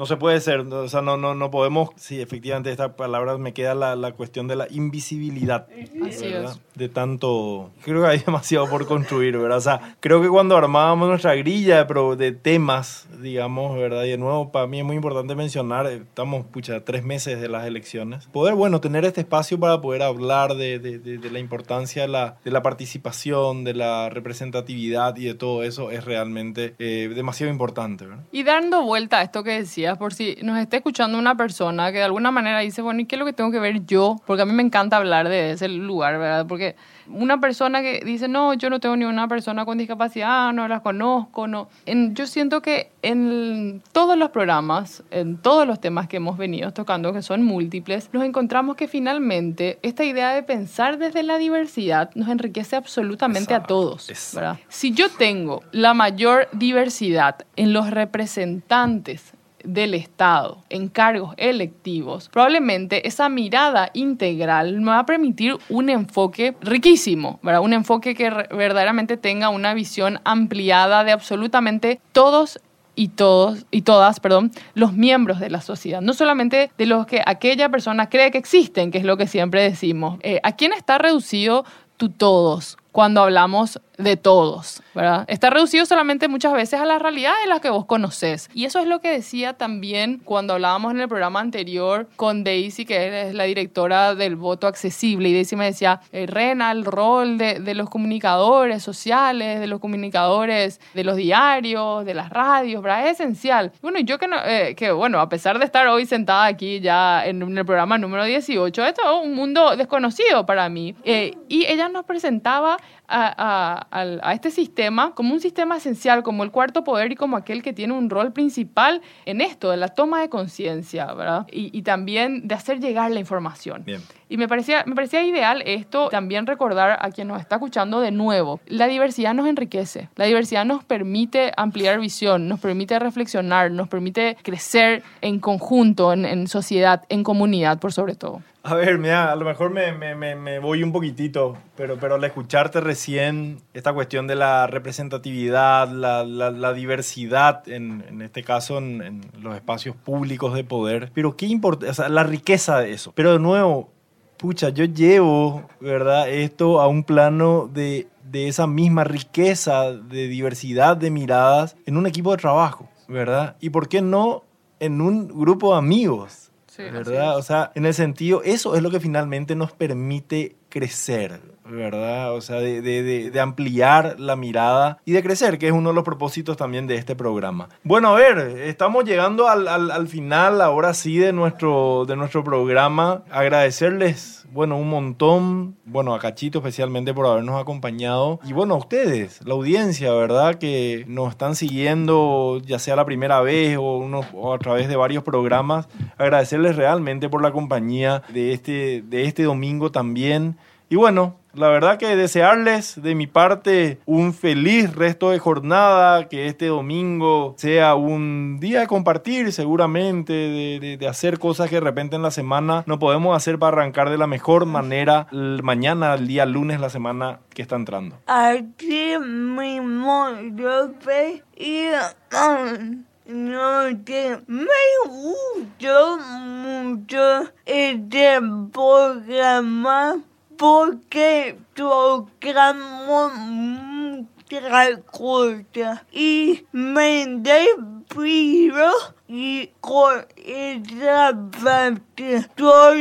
no se puede ser, o sea, no, no, no podemos, sí, efectivamente esta palabra me queda la, la cuestión de la invisibilidad, Así ¿verdad? es. De tanto, creo que hay demasiado por construir, ¿verdad? O sea, creo que cuando armábamos nuestra grilla de, de temas, digamos, ¿verdad? Y de nuevo, para mí es muy importante mencionar, estamos, pucha, tres meses de las elecciones, poder, bueno, tener este espacio para poder hablar de, de- la importancia de la, de la participación, de la representatividad y de todo eso es realmente eh, demasiado importante, ¿verdad? Y dando vuelta a esto que por si nos está escuchando una persona que de alguna manera dice, bueno, ¿y qué es lo que tengo que ver yo? Porque a mí me encanta hablar de ese lugar, ¿verdad? Porque una persona que dice, no, yo no tengo ni una persona con discapacidad, no las conozco, no. En- yo siento que en todos los programas, en todos los temas que hemos venido tocando, que son múltiples, nos encontramos que finalmente esta idea de pensar desde la diversidad nos enriquece absolutamente a Exacto, todos, exacto. ¿verdad? Si yo tengo la mayor diversidad en los representantes del Estado en cargos electivos, probablemente esa mirada integral me va a permitir un enfoque riquísimo, ¿verdad? Un enfoque que verdaderamente tenga una visión ampliada de absolutamente todos y todos y todas, perdón, los miembros de la sociedad, no solamente de los que aquella persona cree que existen, que es lo que siempre decimos. Eh, ¿A quién está reducido tu todos cuando hablamos de todos, ¿verdad? Está reducido solamente muchas veces a la realidad de la que vos conoces. Y eso es lo que decía también cuando hablábamos en el programa anterior con Daisy, que es la directora del voto accesible. Y Daisy me decía, eh, Rena, el rol de, los comunicadores sociales, de los comunicadores de los diarios, de las radios, ¿verdad? Es esencial. Bueno, yo que, no, eh, que, bueno, a pesar de estar hoy sentada aquí ya en, en el programa número 18, esto es un mundo desconocido para mí. Eh, y ella nos presentaba a, este sistema como un sistema esencial, como el cuarto poder y como aquel que tiene un rol principal en esto, de la toma de conciencia, ¿verdad? Y, y también de hacer llegar la información. Bien. Y me parecía, me parecía ideal esto, también recordar a quien nos está escuchando de nuevo. La diversidad nos enriquece, la diversidad nos permite ampliar visión, nos permite reflexionar, nos permite crecer en conjunto, en, en sociedad, en comunidad por sobre todo. A ver, mira, a lo mejor me, me, me, me voy un poquitito, pero, pero al escucharte recién esta cuestión de la representatividad, la, la, la diversidad, en, en este caso en, en los espacios públicos de poder, pero qué importa, o sea, la riqueza de eso. Pero de nuevo, pucha, yo llevo, ¿verdad? Esto a un plano de, de esa misma riqueza de diversidad de miradas en un equipo de trabajo, ¿verdad? Y por qué no en un grupo de amigos, Sí, ¿verdad? O sea, en el sentido, eso es lo que finalmente nos permite crecer, ¿verdad? O sea, de, de- de- ampliar la mirada y de crecer, que es uno de los propósitos también de este programa. Bueno, a ver, estamos llegando al, al- al final, ahora sí, de nuestro, de nuestro programa. Agradecerles, bueno, un montón, bueno, a Cachito especialmente por habernos acompañado. Y bueno, a ustedes, la audiencia, ¿verdad? Que nos están siguiendo, ya sea la primera vez o, o a través de varios programas. Agradecerles realmente por la compañía de este, de este domingo también. Y bueno, la verdad que desearles de mi parte un feliz resto de jornada, que este domingo sea un día de compartir seguramente, de, hacer cosas que de repente en la semana no podemos hacer para arrancar de la mejor manera mañana, el día lunes, la semana que está entrando. Ve y um, no te me gustó mucho este programa porque tocamos muchas cosas y me despido y con esa parte todos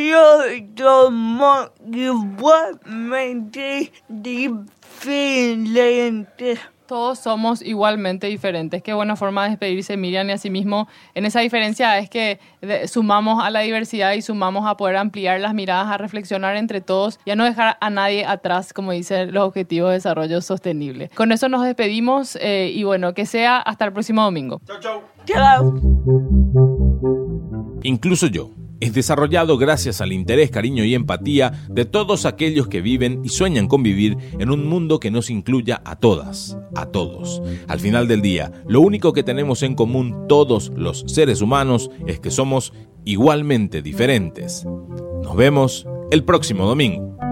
somos igualmente diferentes. Todos somos igualmente diferentes. Qué buena forma de despedirse, Miriam, y asimismo, en esa diferencia es que sumamos a la diversidad y sumamos a poder ampliar las miradas, a reflexionar entre todos y a no dejar a nadie atrás, como dicen los Objetivos de Desarrollo Sostenible. Con eso nos despedimos eh, y bueno, que sea hasta el próximo domingo. Chau, chau. Chao. Incluso yo. Es desarrollado gracias al interés, cariño y empatía de todos aquellos que viven y sueñan con vivir en un mundo que nos incluya a todas, a todos. Al final del día, lo único que tenemos en común todos los seres humanos es que somos igualmente diferentes. Nos vemos el próximo domingo.